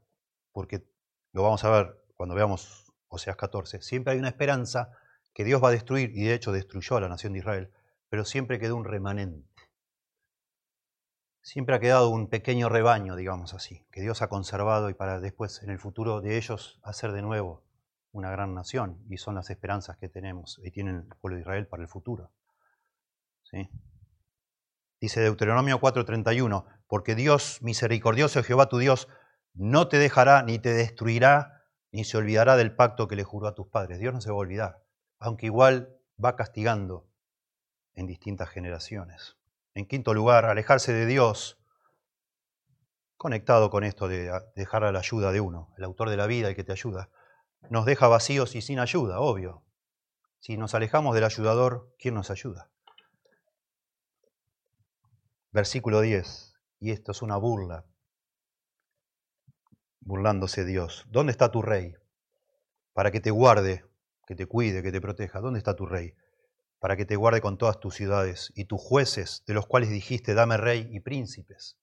porque lo vamos a ver cuando veamos Oseas 14. Siempre hay una esperanza que Dios va a destruir, y de hecho destruyó a la nación de Israel, pero siempre quedó un remanente. Siempre ha quedado un pequeño rebaño, digamos así, que Dios ha conservado y para después en el futuro de ellos hacer de nuevo una gran nación y son las esperanzas que tenemos y tiene el pueblo de Israel para el futuro. ¿Sí? Dice Deuteronomio 4:31, porque Dios misericordioso, Jehová tu Dios, no te dejará ni te destruirá ni se olvidará del pacto que le juró a tus padres. Dios no se va a olvidar, aunque igual va castigando en distintas generaciones. En quinto lugar, alejarse de Dios, conectado con esto de dejar a la ayuda de uno, el autor de la vida, el que te ayuda nos deja vacíos y sin ayuda, obvio. Si nos alejamos del ayudador, ¿quién nos ayuda? Versículo 10, y esto es una burla, burlándose Dios. ¿Dónde está tu rey? Para que te guarde, que te cuide, que te proteja. ¿Dónde está tu rey? para que te guarde con todas tus ciudades y tus jueces, de los cuales dijiste, dame rey y príncipes.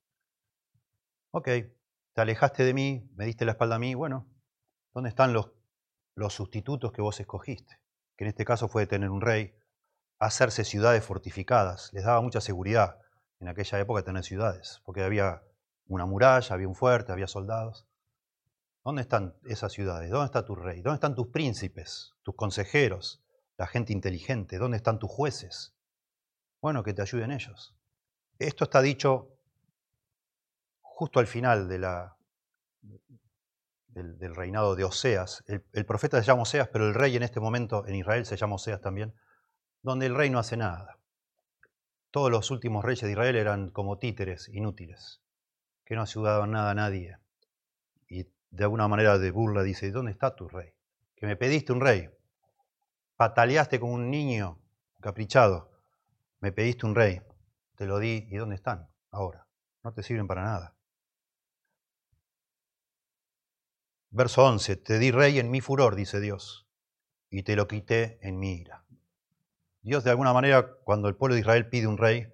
Ok, te alejaste de mí, me diste la espalda a mí, bueno, ¿dónde están los, los sustitutos que vos escogiste? Que en este caso fue tener un rey, hacerse ciudades fortificadas, les daba mucha seguridad en aquella época tener ciudades, porque había una muralla, había un fuerte, había soldados. ¿Dónde están esas ciudades? ¿Dónde está tu rey? ¿Dónde están tus príncipes, tus consejeros, la gente inteligente? ¿Dónde están tus jueces? Bueno, que te ayuden ellos. Esto está dicho justo al final de la, del, reinado de Oseas. El, el, profeta se llama Oseas, pero el rey en este momento en Israel se llama Oseas también, donde el rey no hace nada. Todos los últimos reyes de Israel eran como títeres inútiles, que no ayudaban nada a nadie. Y de alguna manera de burla dice, ¿dónde está tu rey? Que me pediste un rey. Pataleaste como un niño caprichado. Me pediste un rey. Te lo di. ¿Y dónde están ahora? No te sirven para nada. Verso 11, te di rey en mi furor, dice Dios, y te lo quité en mi ira. Dios de alguna manera, cuando el pueblo de Israel pide un rey,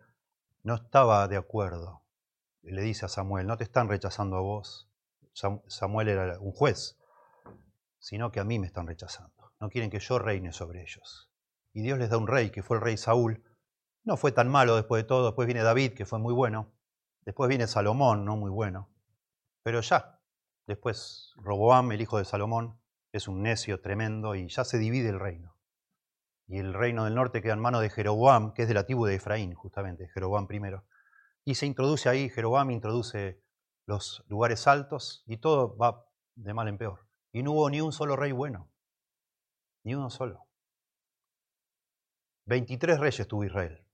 no estaba de acuerdo. Le dice a Samuel, no te están rechazando a vos. Samuel era un juez, sino que a mí me están rechazando. No quieren que yo reine sobre ellos. Y Dios les da un rey, que fue el rey Saúl. No fue tan malo después de todo. Después viene David, que fue muy bueno. Después viene Salomón, no muy bueno. Pero ya, Después Roboam, el hijo de Salomón, es un necio tremendo y ya se divide el reino. Y el reino del norte queda en manos de Jeroboam, que es de la tribu de Efraín, justamente, Jeroboam primero. Y se introduce ahí, Jeroboam introduce los lugares altos y todo va de mal en peor. Y no hubo ni un solo rey bueno, ni uno solo. 23 reyes tuvo Israel,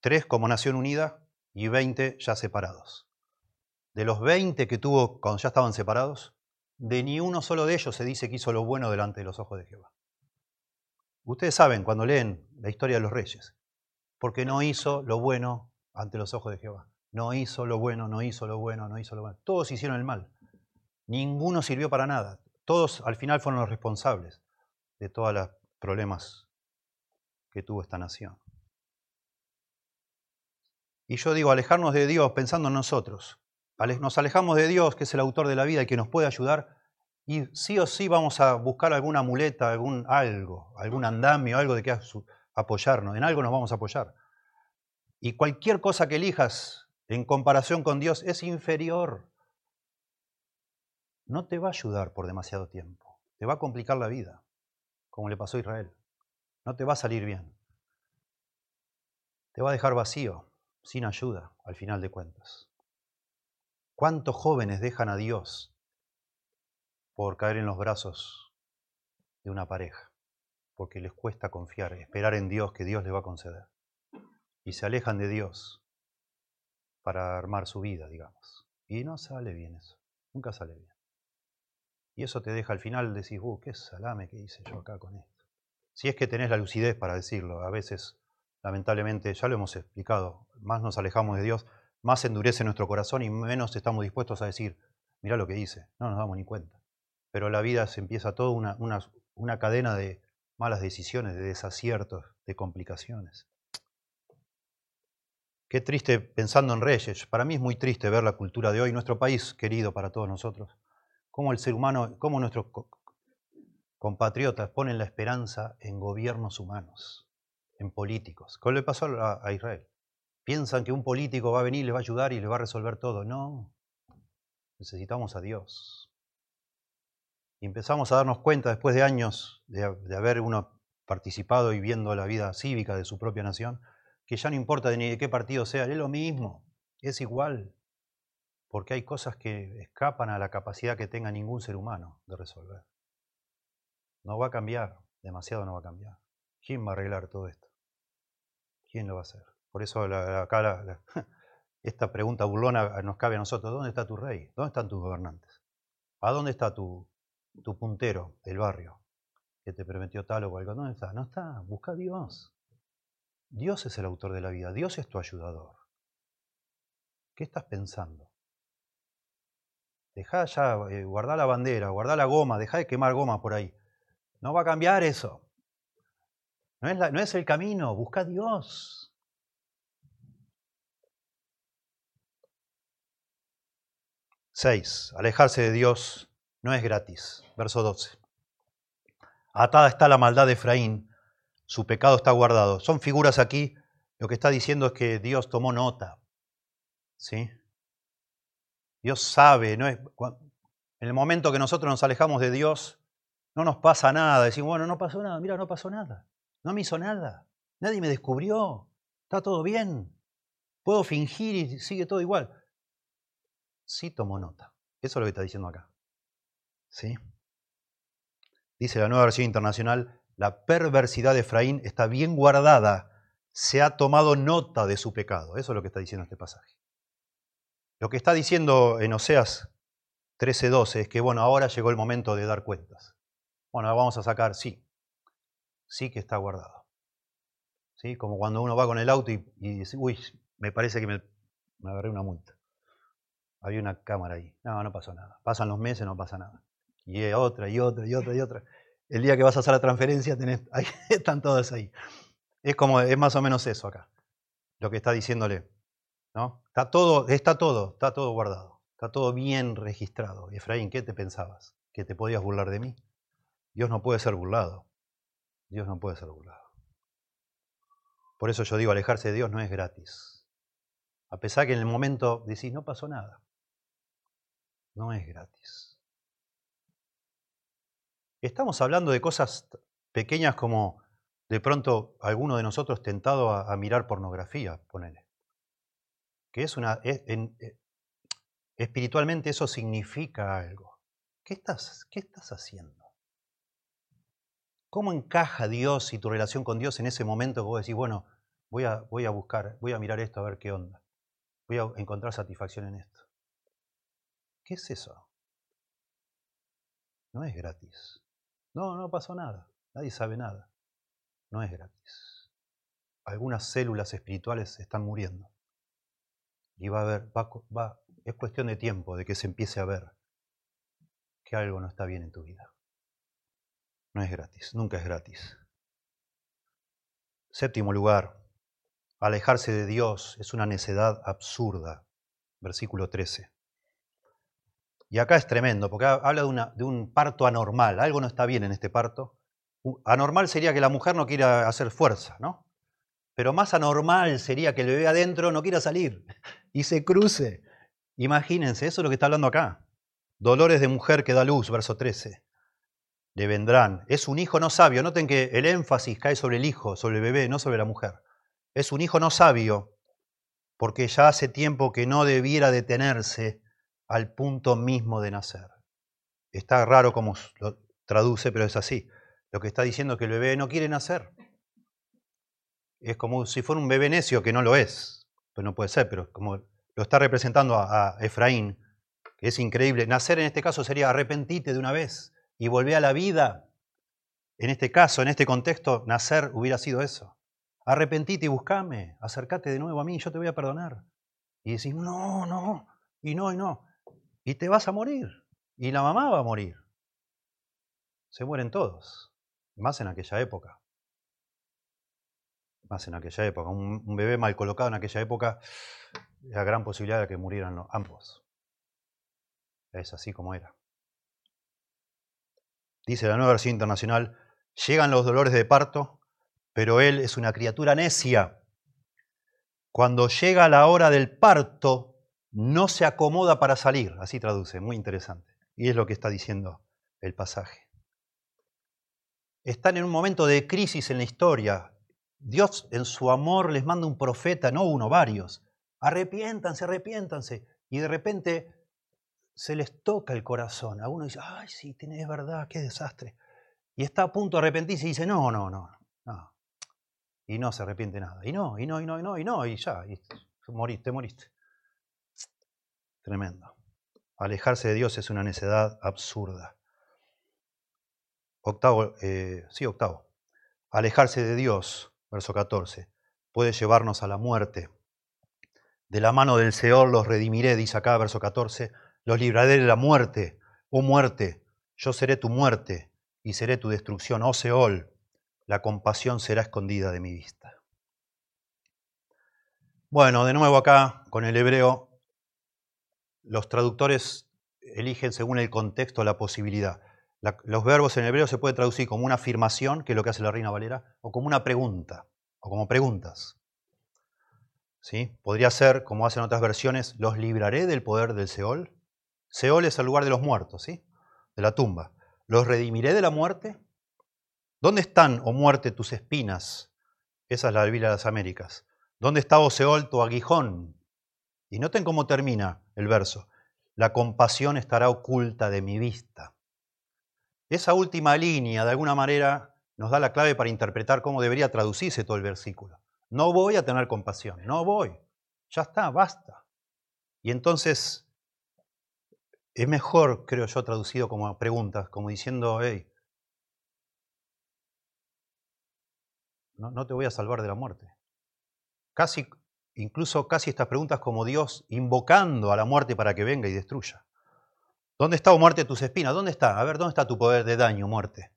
tres como nación unida y 20 ya separados de los 20 que tuvo cuando ya estaban separados, de ni uno solo de ellos se dice que hizo lo bueno delante de los ojos de Jehová. Ustedes saben cuando leen la historia de los reyes, porque no hizo lo bueno ante los ojos de Jehová. No hizo lo bueno, no hizo lo bueno, no hizo lo bueno. Todos hicieron el mal. Ninguno sirvió para nada. Todos al final fueron los responsables de todos los problemas que tuvo esta nación. Y yo digo, alejarnos de Dios pensando en nosotros, nos alejamos de Dios, que es el autor de la vida y que nos puede ayudar, y sí o sí vamos a buscar alguna muleta, algún algo, algún andamio, algo de que apoyarnos. En algo nos vamos a apoyar. Y cualquier cosa que elijas en comparación con Dios es inferior. No te va a ayudar por demasiado tiempo. Te va a complicar la vida, como le pasó a Israel. No te va a salir bien. Te va a dejar vacío, sin ayuda, al final de cuentas. ¿Cuántos jóvenes dejan a Dios por caer en los brazos de una pareja? Porque les cuesta confiar, esperar en Dios que Dios les va a conceder. Y se alejan de Dios para armar su vida, digamos. Y no sale bien eso, nunca sale bien. Y eso te deja al final decir, uh, qué salame que hice yo acá con esto. Si es que tenés la lucidez para decirlo, a veces, lamentablemente, ya lo hemos explicado, más nos alejamos de Dios, más endurece nuestro corazón y menos estamos dispuestos a decir, mira lo que hice, no nos damos ni cuenta. Pero la vida se empieza toda una, una, cadena de malas decisiones, de desaciertos, de complicaciones. Qué triste pensando en Reyes. Para mí es muy triste ver la cultura de hoy, nuestro país querido para todos nosotros. Cómo el ser humano, cómo nuestros compatriotas ponen la esperanza en gobiernos humanos, en políticos. ¿Qué le pasó a Israel? Piensan que un político va a venir, les va a ayudar y les va a resolver todo. No, necesitamos a Dios. Y empezamos a darnos cuenta después de años de, haber uno participado y viendo la vida cívica de su propia nación, que ya no importa de ni de qué partido sea, es lo mismo, es igual, porque hay cosas que escapan a la capacidad que tenga ningún ser humano de resolver. No va a cambiar, demasiado no va a cambiar. ¿Quién va a arreglar todo esto? ¿Quién lo va a hacer? Por eso acá (laughs) esta pregunta burlona nos cabe a nosotros. ¿Dónde está tu rey? ¿Dónde están tus gobernantes? ¿A dónde está tu, tu puntero del barrio que te permitió tal o cual? ¿Dónde está? No está. Busca a Dios. Dios es el autor de la vida. Dios es tu ayudador. ¿Qué estás pensando? Deja ya, eh, guardá la bandera, guardá la goma, deja de quemar goma por ahí. No va a cambiar eso. No es, no es el camino, busca a Dios. Alejarse de Dios no es gratis. Verso 12. Atada está la maldad de Efraín, su pecado está guardado. Son figuras aquí, lo que está diciendo es que Dios tomó nota. ¿Sí? Dios sabe, no es, en el momento que nosotros nos alejamos de Dios, no nos pasa nada. Decimos, bueno, no pasó nada, mira, no pasó nada. No me hizo nada. Nadie me descubrió. Está todo bien. Puedo fingir y sigue todo igual. Sí tomo nota. Eso es lo que está diciendo acá. ¿Sí? Dice la nueva versión internacional, la perversidad de Efraín está bien guardada, se ha tomado nota de su pecado. Eso es lo que está diciendo este pasaje. Lo que está diciendo en Oseas 13.12 es que, bueno, ahora llegó el momento de dar cuentas. Bueno, vamos a sacar, sí, sí que está guardado. ¿Sí? Como cuando uno va con el auto y, dice, uy, me parece que me, agarré una multa. Había una cámara ahí. No, no pasó nada. Pasan los meses, no pasa nada. Y otra, y otra, y otra, y otra. El día que vas a hacer la transferencia, tenés, (laughs) ahí están todas ahí. Es como, es más o menos eso acá. Lo que está diciéndole. ¿no? Está todo, está todo, está todo guardado. Está todo bien registrado. Efraín, ¿qué te pensabas? ¿Que te podías burlar de mí? Dios no puede ser burlado. Dios no puede ser burlado. Por eso yo digo, alejarse de Dios no es gratis. A pesar que en el momento decís, no pasó nada. No es gratis. Estamos hablando de cosas pequeñas como de pronto alguno de nosotros tentado a, mirar pornografía, ponele. Que es una. en, Espiritualmente eso significa algo. ¿Qué estás, qué estás haciendo? ¿Cómo encaja Dios y tu relación con Dios en ese momento que vos decís, bueno, voy a, voy a buscar, voy a mirar esto a ver qué onda? Voy a encontrar satisfacción en esto. ¿Qué es eso? No es gratis. No, no pasó nada. Nadie sabe nada. No es gratis. Algunas células espirituales están muriendo. Y va a haber, va, va, es cuestión de tiempo de que se empiece a ver que algo no está bien en tu vida. No es gratis, nunca es gratis. Séptimo lugar, alejarse de Dios es una necedad absurda. Versículo 13. Y acá es tremendo, porque habla de, un parto anormal. Algo no está bien en este parto. Anormal sería que la mujer no quiera hacer fuerza, ¿no? Pero más anormal sería que el bebé adentro no quiera salir (laughs) y se cruce Imagínense, eso es lo que está hablando acá. Dolores de mujer que da luz, verso 13. Le vendrán. Es un hijo no sabio. Noten que el énfasis cae sobre el hijo, sobre el bebé, no sobre la mujer. Es un hijo no sabio porque ya hace tiempo que no debiera detenerse al punto mismo de nacer. Está raro como lo traduce, pero es así. Lo que está diciendo es que el bebé no quiere nacer. Es como si fuera un bebé necio, que no lo es. Pues no puede ser, pero como lo está representando a, Efraín, que es increíble. Nacer en este caso sería arrepentite de una vez y volver a la vida. En este caso, en este contexto, nacer hubiera sido eso. Arrepentite y buscame, acércate de nuevo a mí, yo te voy a perdonar. Y decís, no, no, y no, y no. Y te vas a morir. Y la mamá va a morir. Se mueren todos, más en aquella época. Más en aquella época. un bebé mal colocado en aquella época la gran posibilidad de que murieran ambos. Es así como era. Dice la nueva versión internacional, llegan los dolores de parto, pero él es una criatura necia. Cuando llega la hora del parto, no se acomoda para salir. Así traduce, muy interesante. Y es lo que está diciendo el pasaje. Están en un momento de crisis en la historia. Dios en su amor les manda un profeta, no uno, varios, arrepiéntanse, arrepiéntanse. Y de repente se les toca el corazón. A uno dice, ay, sí, es verdad, qué desastre. Y está a punto de arrepentirse y dice, no, no, no, no. Y no se arrepiente nada. Y no, y no, y no, y no, y no, y ya, moriste, moriste. Tremendo. Alejarse de Dios es una necedad absurda. Octavo, eh, sí, octavo. Alejarse de Dios, verso 14, puede llevarnos a la muerte. De la mano del Seol los redimiré, dice acá, verso 14, los libraré de la muerte. Oh muerte, yo seré tu muerte y seré tu destrucción. Oh Seol, la compasión será escondida de mi vista. Bueno, de nuevo acá con el hebreo, los traductores eligen según el contexto la posibilidad. los verbos en hebreo se pueden traducir como una afirmación, que es lo que hace la Reina Valera, o como una pregunta, o como preguntas. ¿Sí? Podría ser, como hacen otras versiones, los libraré del poder del Seol. Seol es el lugar de los muertos, ¿sí? de la tumba. ¿Los redimiré de la muerte? ¿Dónde están, oh muerte, tus espinas? Esa es la Biblia de las Américas. ¿Dónde está, oh Seol, tu aguijón? Y noten cómo termina el verso. La compasión estará oculta de mi vista. Esa última línea, de alguna manera, nos da la clave para interpretar cómo debería traducirse todo el versículo. No voy a tener compasión, no voy. Ya está, basta. Y entonces es mejor, creo yo, traducido como preguntas, como diciendo, hey, no, no te voy a salvar de la muerte. Casi, incluso casi estas preguntas como Dios invocando a la muerte para que venga y destruya. ¿Dónde está, o oh muerte, tus espinas? ¿Dónde está? A ver, ¿dónde está tu poder de daño, muerte?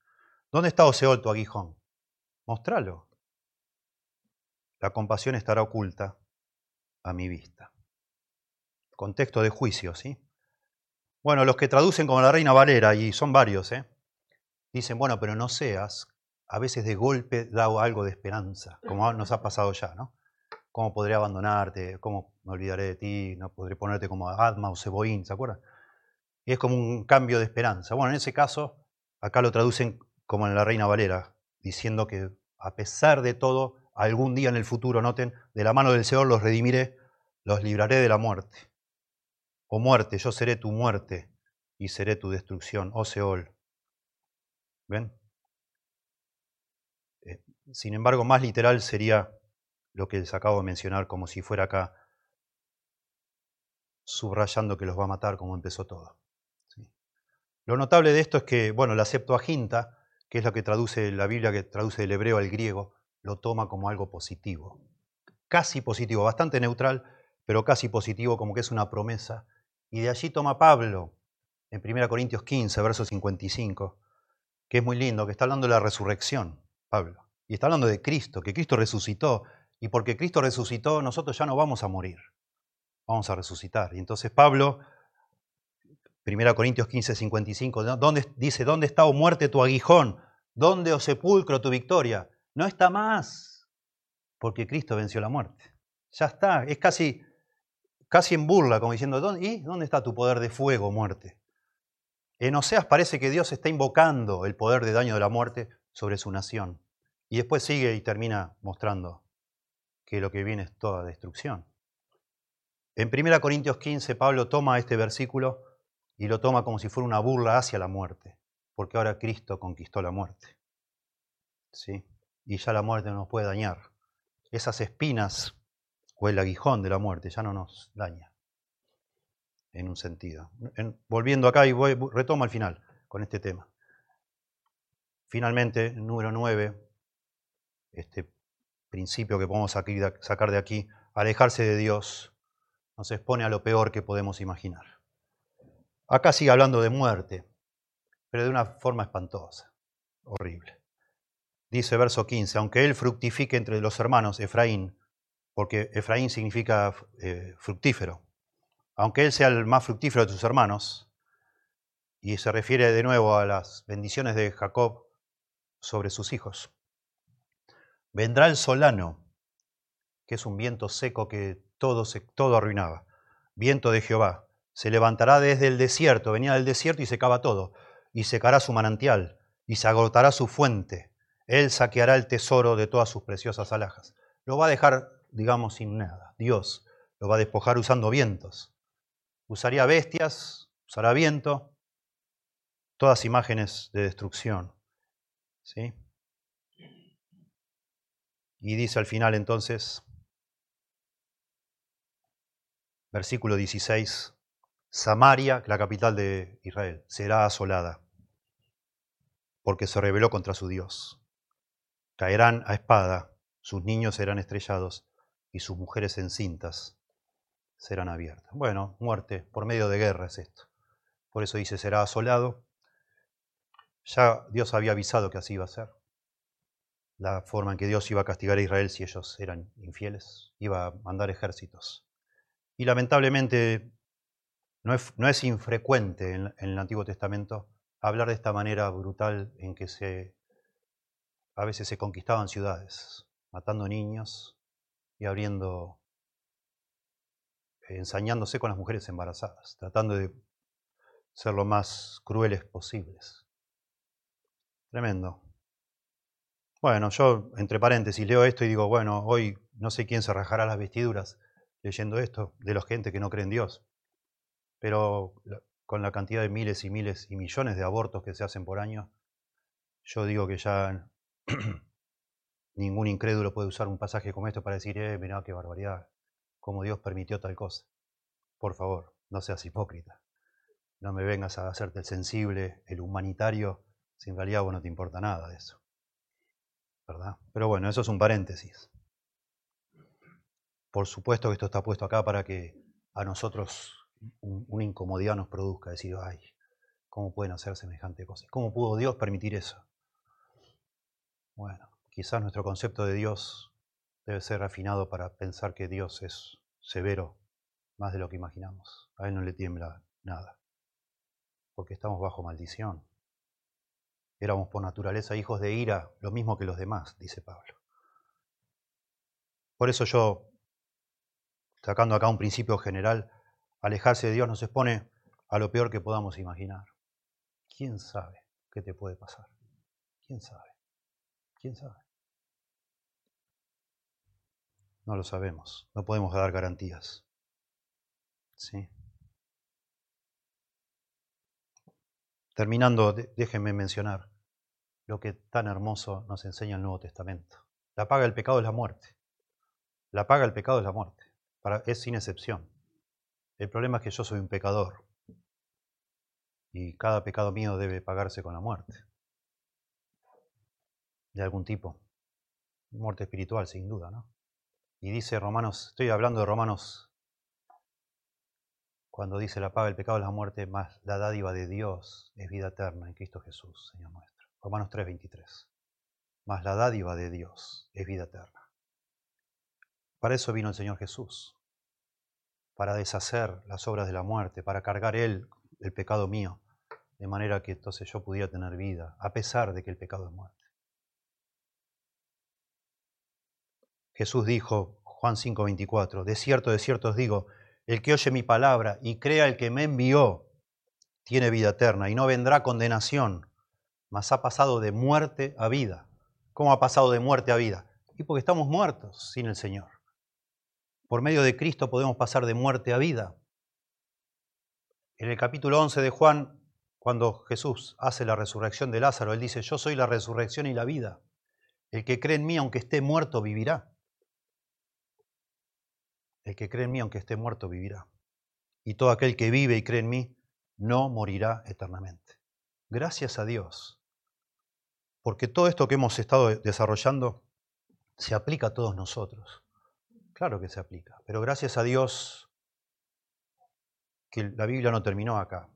¿Dónde está, o oh Seol, tu aguijón? Mostralo. La compasión estará oculta a mi vista. Contexto de juicio, ¿sí? Bueno, los que traducen como la Reina Valera, y son varios, ¿eh? dicen, bueno, pero no seas, a veces de golpe da algo de esperanza, como nos ha pasado ya, ¿no? ¿Cómo podré abandonarte? ¿Cómo me olvidaré de ti? ¿No podré ponerte como Adma o Seboín? ¿Se acuerdan? Y es como un cambio de esperanza. Bueno, en ese caso, acá lo traducen como en la Reina Valera, diciendo que a pesar de todo, algún día en el futuro, noten, de la mano del Señor los redimiré, los libraré de la muerte. O muerte, yo seré tu muerte y seré tu destrucción, oh Seol. ¿Ven? Eh, sin embargo, más literal sería lo que les acabo de mencionar, como si fuera acá subrayando que los va a matar como empezó todo. Lo notable de esto es que, bueno, la Septuaginta, que es lo que traduce la Biblia, que traduce del hebreo al griego, lo toma como algo positivo. Casi positivo, bastante neutral, pero casi positivo, como que es una promesa. Y de allí toma Pablo, en 1 Corintios 15, verso 55, que es muy lindo, que está hablando de la resurrección, Pablo. Y está hablando de Cristo, que Cristo resucitó y porque Cristo resucitó, nosotros ya no vamos a morir, vamos a resucitar. Y entonces Pablo, 1 Corintios 15, 55, ¿dónde, dice, ¿dónde está, o oh muerte, tu aguijón? ¿Dónde, o oh sepulcro, tu victoria? No está más, porque Cristo venció la muerte. Ya está, es casi, casi en burla, como diciendo, ¿dónde, ¿y dónde está tu poder de fuego, muerte? En Oseas parece que Dios está invocando el poder de daño de la muerte sobre su nación. Y después sigue y termina mostrando que lo que viene es toda destrucción. En 1 Corintios 15, Pablo toma este versículo y lo toma como si fuera una burla hacia la muerte, porque ahora Cristo conquistó la muerte. ¿Sí? Y ya la muerte no nos puede dañar. Esas espinas o el aguijón de la muerte ya no nos daña, en un sentido. volviendo acá y voy, retomo al final con este tema. Finalmente, número 9, este, principio que podemos sacar de aquí, alejarse de Dios, nos expone a lo peor que podemos imaginar. Acá sigue hablando de muerte, pero de una forma espantosa, horrible. Dice verso 15, aunque él fructifique entre los hermanos, Efraín, porque Efraín significa eh, fructífero, aunque él sea el más fructífero de sus hermanos, y se refiere de nuevo a las bendiciones de Jacob sobre sus hijos. Vendrá el solano, que es un viento seco que todo, se, todo arruinaba. Viento de Jehová. Se levantará desde el desierto, venía del desierto y secaba todo. Y secará su manantial, y se agotará su fuente. Él saqueará el tesoro de todas sus preciosas alhajas. Lo va a dejar, digamos, sin nada. Dios lo va a despojar usando vientos. Usaría bestias, usará viento, todas imágenes de destrucción. ¿Sí? Y dice al final entonces, versículo 16, Samaria, la capital de Israel, será asolada, porque se rebeló contra su Dios. Caerán a espada, sus niños serán estrellados y sus mujeres encintas serán abiertas. Bueno, muerte por medio de guerra es esto. Por eso dice, será asolado. Ya Dios había avisado que así iba a ser. La forma en que Dios iba a castigar a Israel si ellos eran infieles, iba a mandar ejércitos. Y lamentablemente no es, infrecuente en, el Antiguo Testamento hablar de esta manera brutal en que a veces se conquistaban ciudades, matando niños y abriendo, ensañándose con las mujeres embarazadas, tratando de ser lo más crueles posibles. Tremendo. Bueno, yo entre paréntesis leo esto y digo, bueno, hoy no sé quién se rajará las vestiduras leyendo esto, de los gente que no cree en Dios. Pero con la cantidad de miles y miles y millones de abortos que se hacen por año, yo digo que ya (clears throat) ningún incrédulo puede usar un pasaje como esto para decir, eh, mirá qué barbaridad, cómo Dios permitió tal cosa. Por favor, no seas hipócrita. No me vengas a hacerte el sensible, el humanitario, si en realidad vos no te importa nada de eso. Pero bueno, eso es un paréntesis. Por supuesto que esto está puesto acá para que a nosotros una incomodidad nos produzca, decir, ay, ¿cómo pueden hacer semejante cosa? ¿Cómo pudo Dios permitir eso? Bueno, quizás nuestro concepto de Dios debe ser refinado para pensar que Dios es severo más de lo que imaginamos. A Él no le tiembla nada, porque estamos bajo maldición. Éramos por naturaleza hijos de ira, lo mismo que los demás, dice Pablo. Por eso yo, sacando acá un principio general, alejarse de Dios nos expone a lo peor que podamos imaginar. ¿Quién sabe qué te puede pasar? ¿Quién sabe? ¿Quién sabe? No lo sabemos, no podemos dar garantías. ¿Sí? Terminando, déjenme mencionar lo que tan hermoso nos enseña el Nuevo Testamento. La paga del pecado es la muerte. La paga del pecado es la muerte. es sin excepción. El problema es que yo soy un pecador y cada pecado mío debe pagarse con la muerte. De algún tipo. Muerte espiritual, sin duda, ¿no? Y dice Romanos, estoy hablando de Romanos cuando dice la paga del pecado es la muerte, más la dádiva de Dios es vida eterna en Cristo Jesús, Señor nuestro. Romanos 3:23. Más la dádiva de Dios es vida eterna. Para eso vino el Señor Jesús, para deshacer las obras de la muerte, para cargar Él el pecado mío, de manera que entonces yo pudiera tener vida, a pesar de que el pecado es muerte. Jesús dijo, Juan 5:24, de cierto, de cierto os digo, el que oye mi palabra y crea el que me envió, tiene vida eterna y no vendrá condenación, mas ha pasado de muerte a vida. ¿Cómo ha pasado de muerte a vida? Y porque estamos muertos sin el Señor. Por medio de Cristo podemos pasar de muerte a vida. En el capítulo 11 de Juan, cuando Jesús hace la resurrección de Lázaro, él dice, yo soy la resurrección y la vida. El que cree en mí, aunque esté muerto, vivirá. El que cree en mí, aunque esté muerto, vivirá. Y todo aquel que vive y cree en mí, no morirá eternamente. Gracias a Dios. Porque todo esto que hemos estado desarrollando se aplica a todos nosotros. Claro que se aplica. Pero gracias a Dios que la Biblia no terminó acá,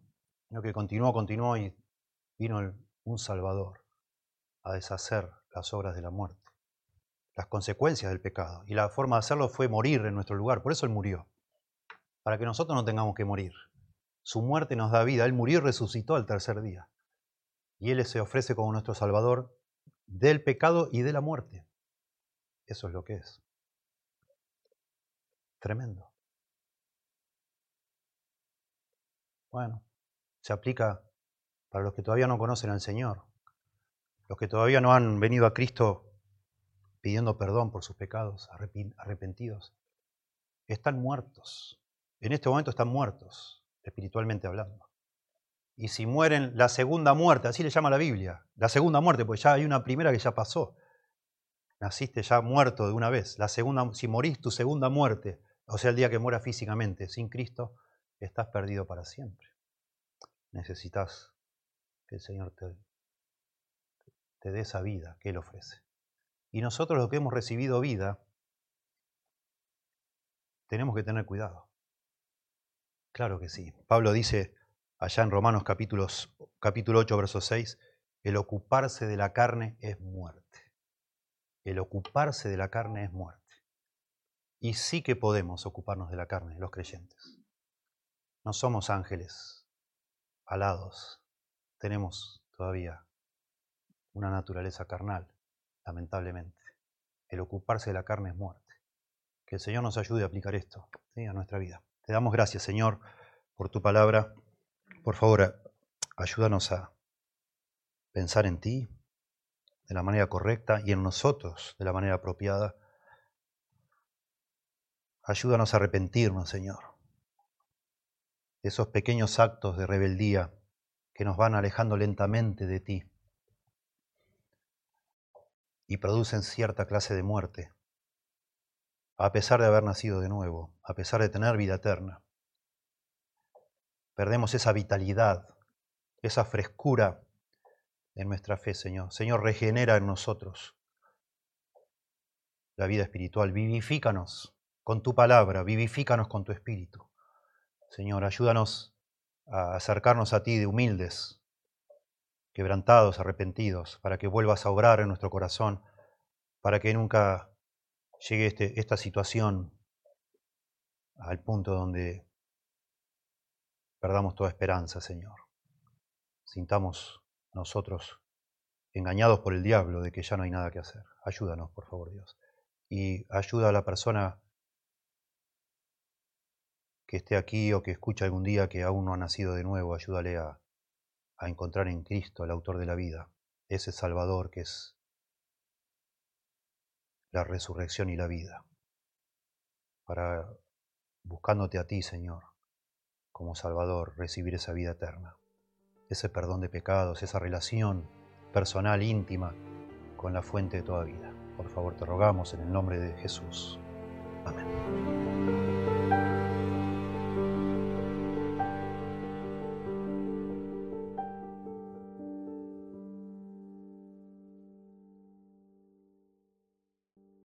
sino que continuó, continuó y vino un Salvador a deshacer las obras de la muerte las consecuencias del pecado. Y la forma de hacerlo fue morir en nuestro lugar. Por eso Él murió. Para que nosotros no tengamos que morir. Su muerte nos da vida. Él murió y resucitó al tercer día. Y Él se ofrece como nuestro Salvador del pecado y de la muerte. Eso es lo que es. Tremendo. Bueno, se aplica para los que todavía no conocen al Señor, los que todavía no han venido a Cristo pidiendo perdón por sus pecados, arrepentidos, están muertos. En este momento están muertos, espiritualmente hablando. Y si mueren la segunda muerte, así le llama la Biblia, la segunda muerte, pues ya hay una primera que ya pasó. Naciste ya muerto de una vez. La segunda, si morís tu segunda muerte, o sea, el día que muera físicamente sin Cristo, estás perdido para siempre. Necesitas que el Señor te, te dé esa vida que Él ofrece. Y nosotros los que hemos recibido vida, tenemos que tener cuidado. Claro que sí. Pablo dice allá en Romanos capítulo 8, verso 6, el ocuparse de la carne es muerte. el ocuparse de la carne es muerte. Y sí que podemos ocuparnos de la carne, los creyentes. No somos ángeles alados, tenemos todavía una naturaleza carnal, lamentablemente. El ocuparse de la carne es muerte. Que el Señor nos ayude a aplicar esto a nuestra vida. Te damos gracias, Señor, por tu palabra. Por favor, ayúdanos a pensar en ti de la manera correcta y en nosotros de la manera apropiada. Ayúdanos a arrepentirnos, Señor, de esos pequeños actos de rebeldía que nos van alejando lentamente de ti y producen cierta clase de muerte, a pesar de haber nacido de nuevo, a pesar de tener vida eterna. Perdemos esa vitalidad, esa frescura en nuestra fe, Señor. Señor, regenera en nosotros la vida espiritual. Vivifícanos con tu palabra, vivifícanos con tu espíritu. Señor, ayúdanos a acercarnos a ti de humildes, quebrantados, arrepentidos, para que vuelvas a obrar en nuestro corazón, para que nunca llegue este, esta situación al punto donde perdamos toda esperanza, Señor. Sintamos nosotros engañados por el diablo de que ya no hay nada que hacer. Ayúdanos, por favor, Dios. Y ayuda a la persona que esté aquí o que escuche algún día que aún no ha nacido de nuevo, ayúdale a, a encontrar en Cristo, el autor de la vida, ese Salvador que es la resurrección y la vida, para, buscándote a ti, Señor, como Salvador, recibir esa vida eterna ese perdón de pecados, esa relación personal, íntima, con la fuente de toda vida. Por favor, te rogamos en el nombre de Jesús. Amén.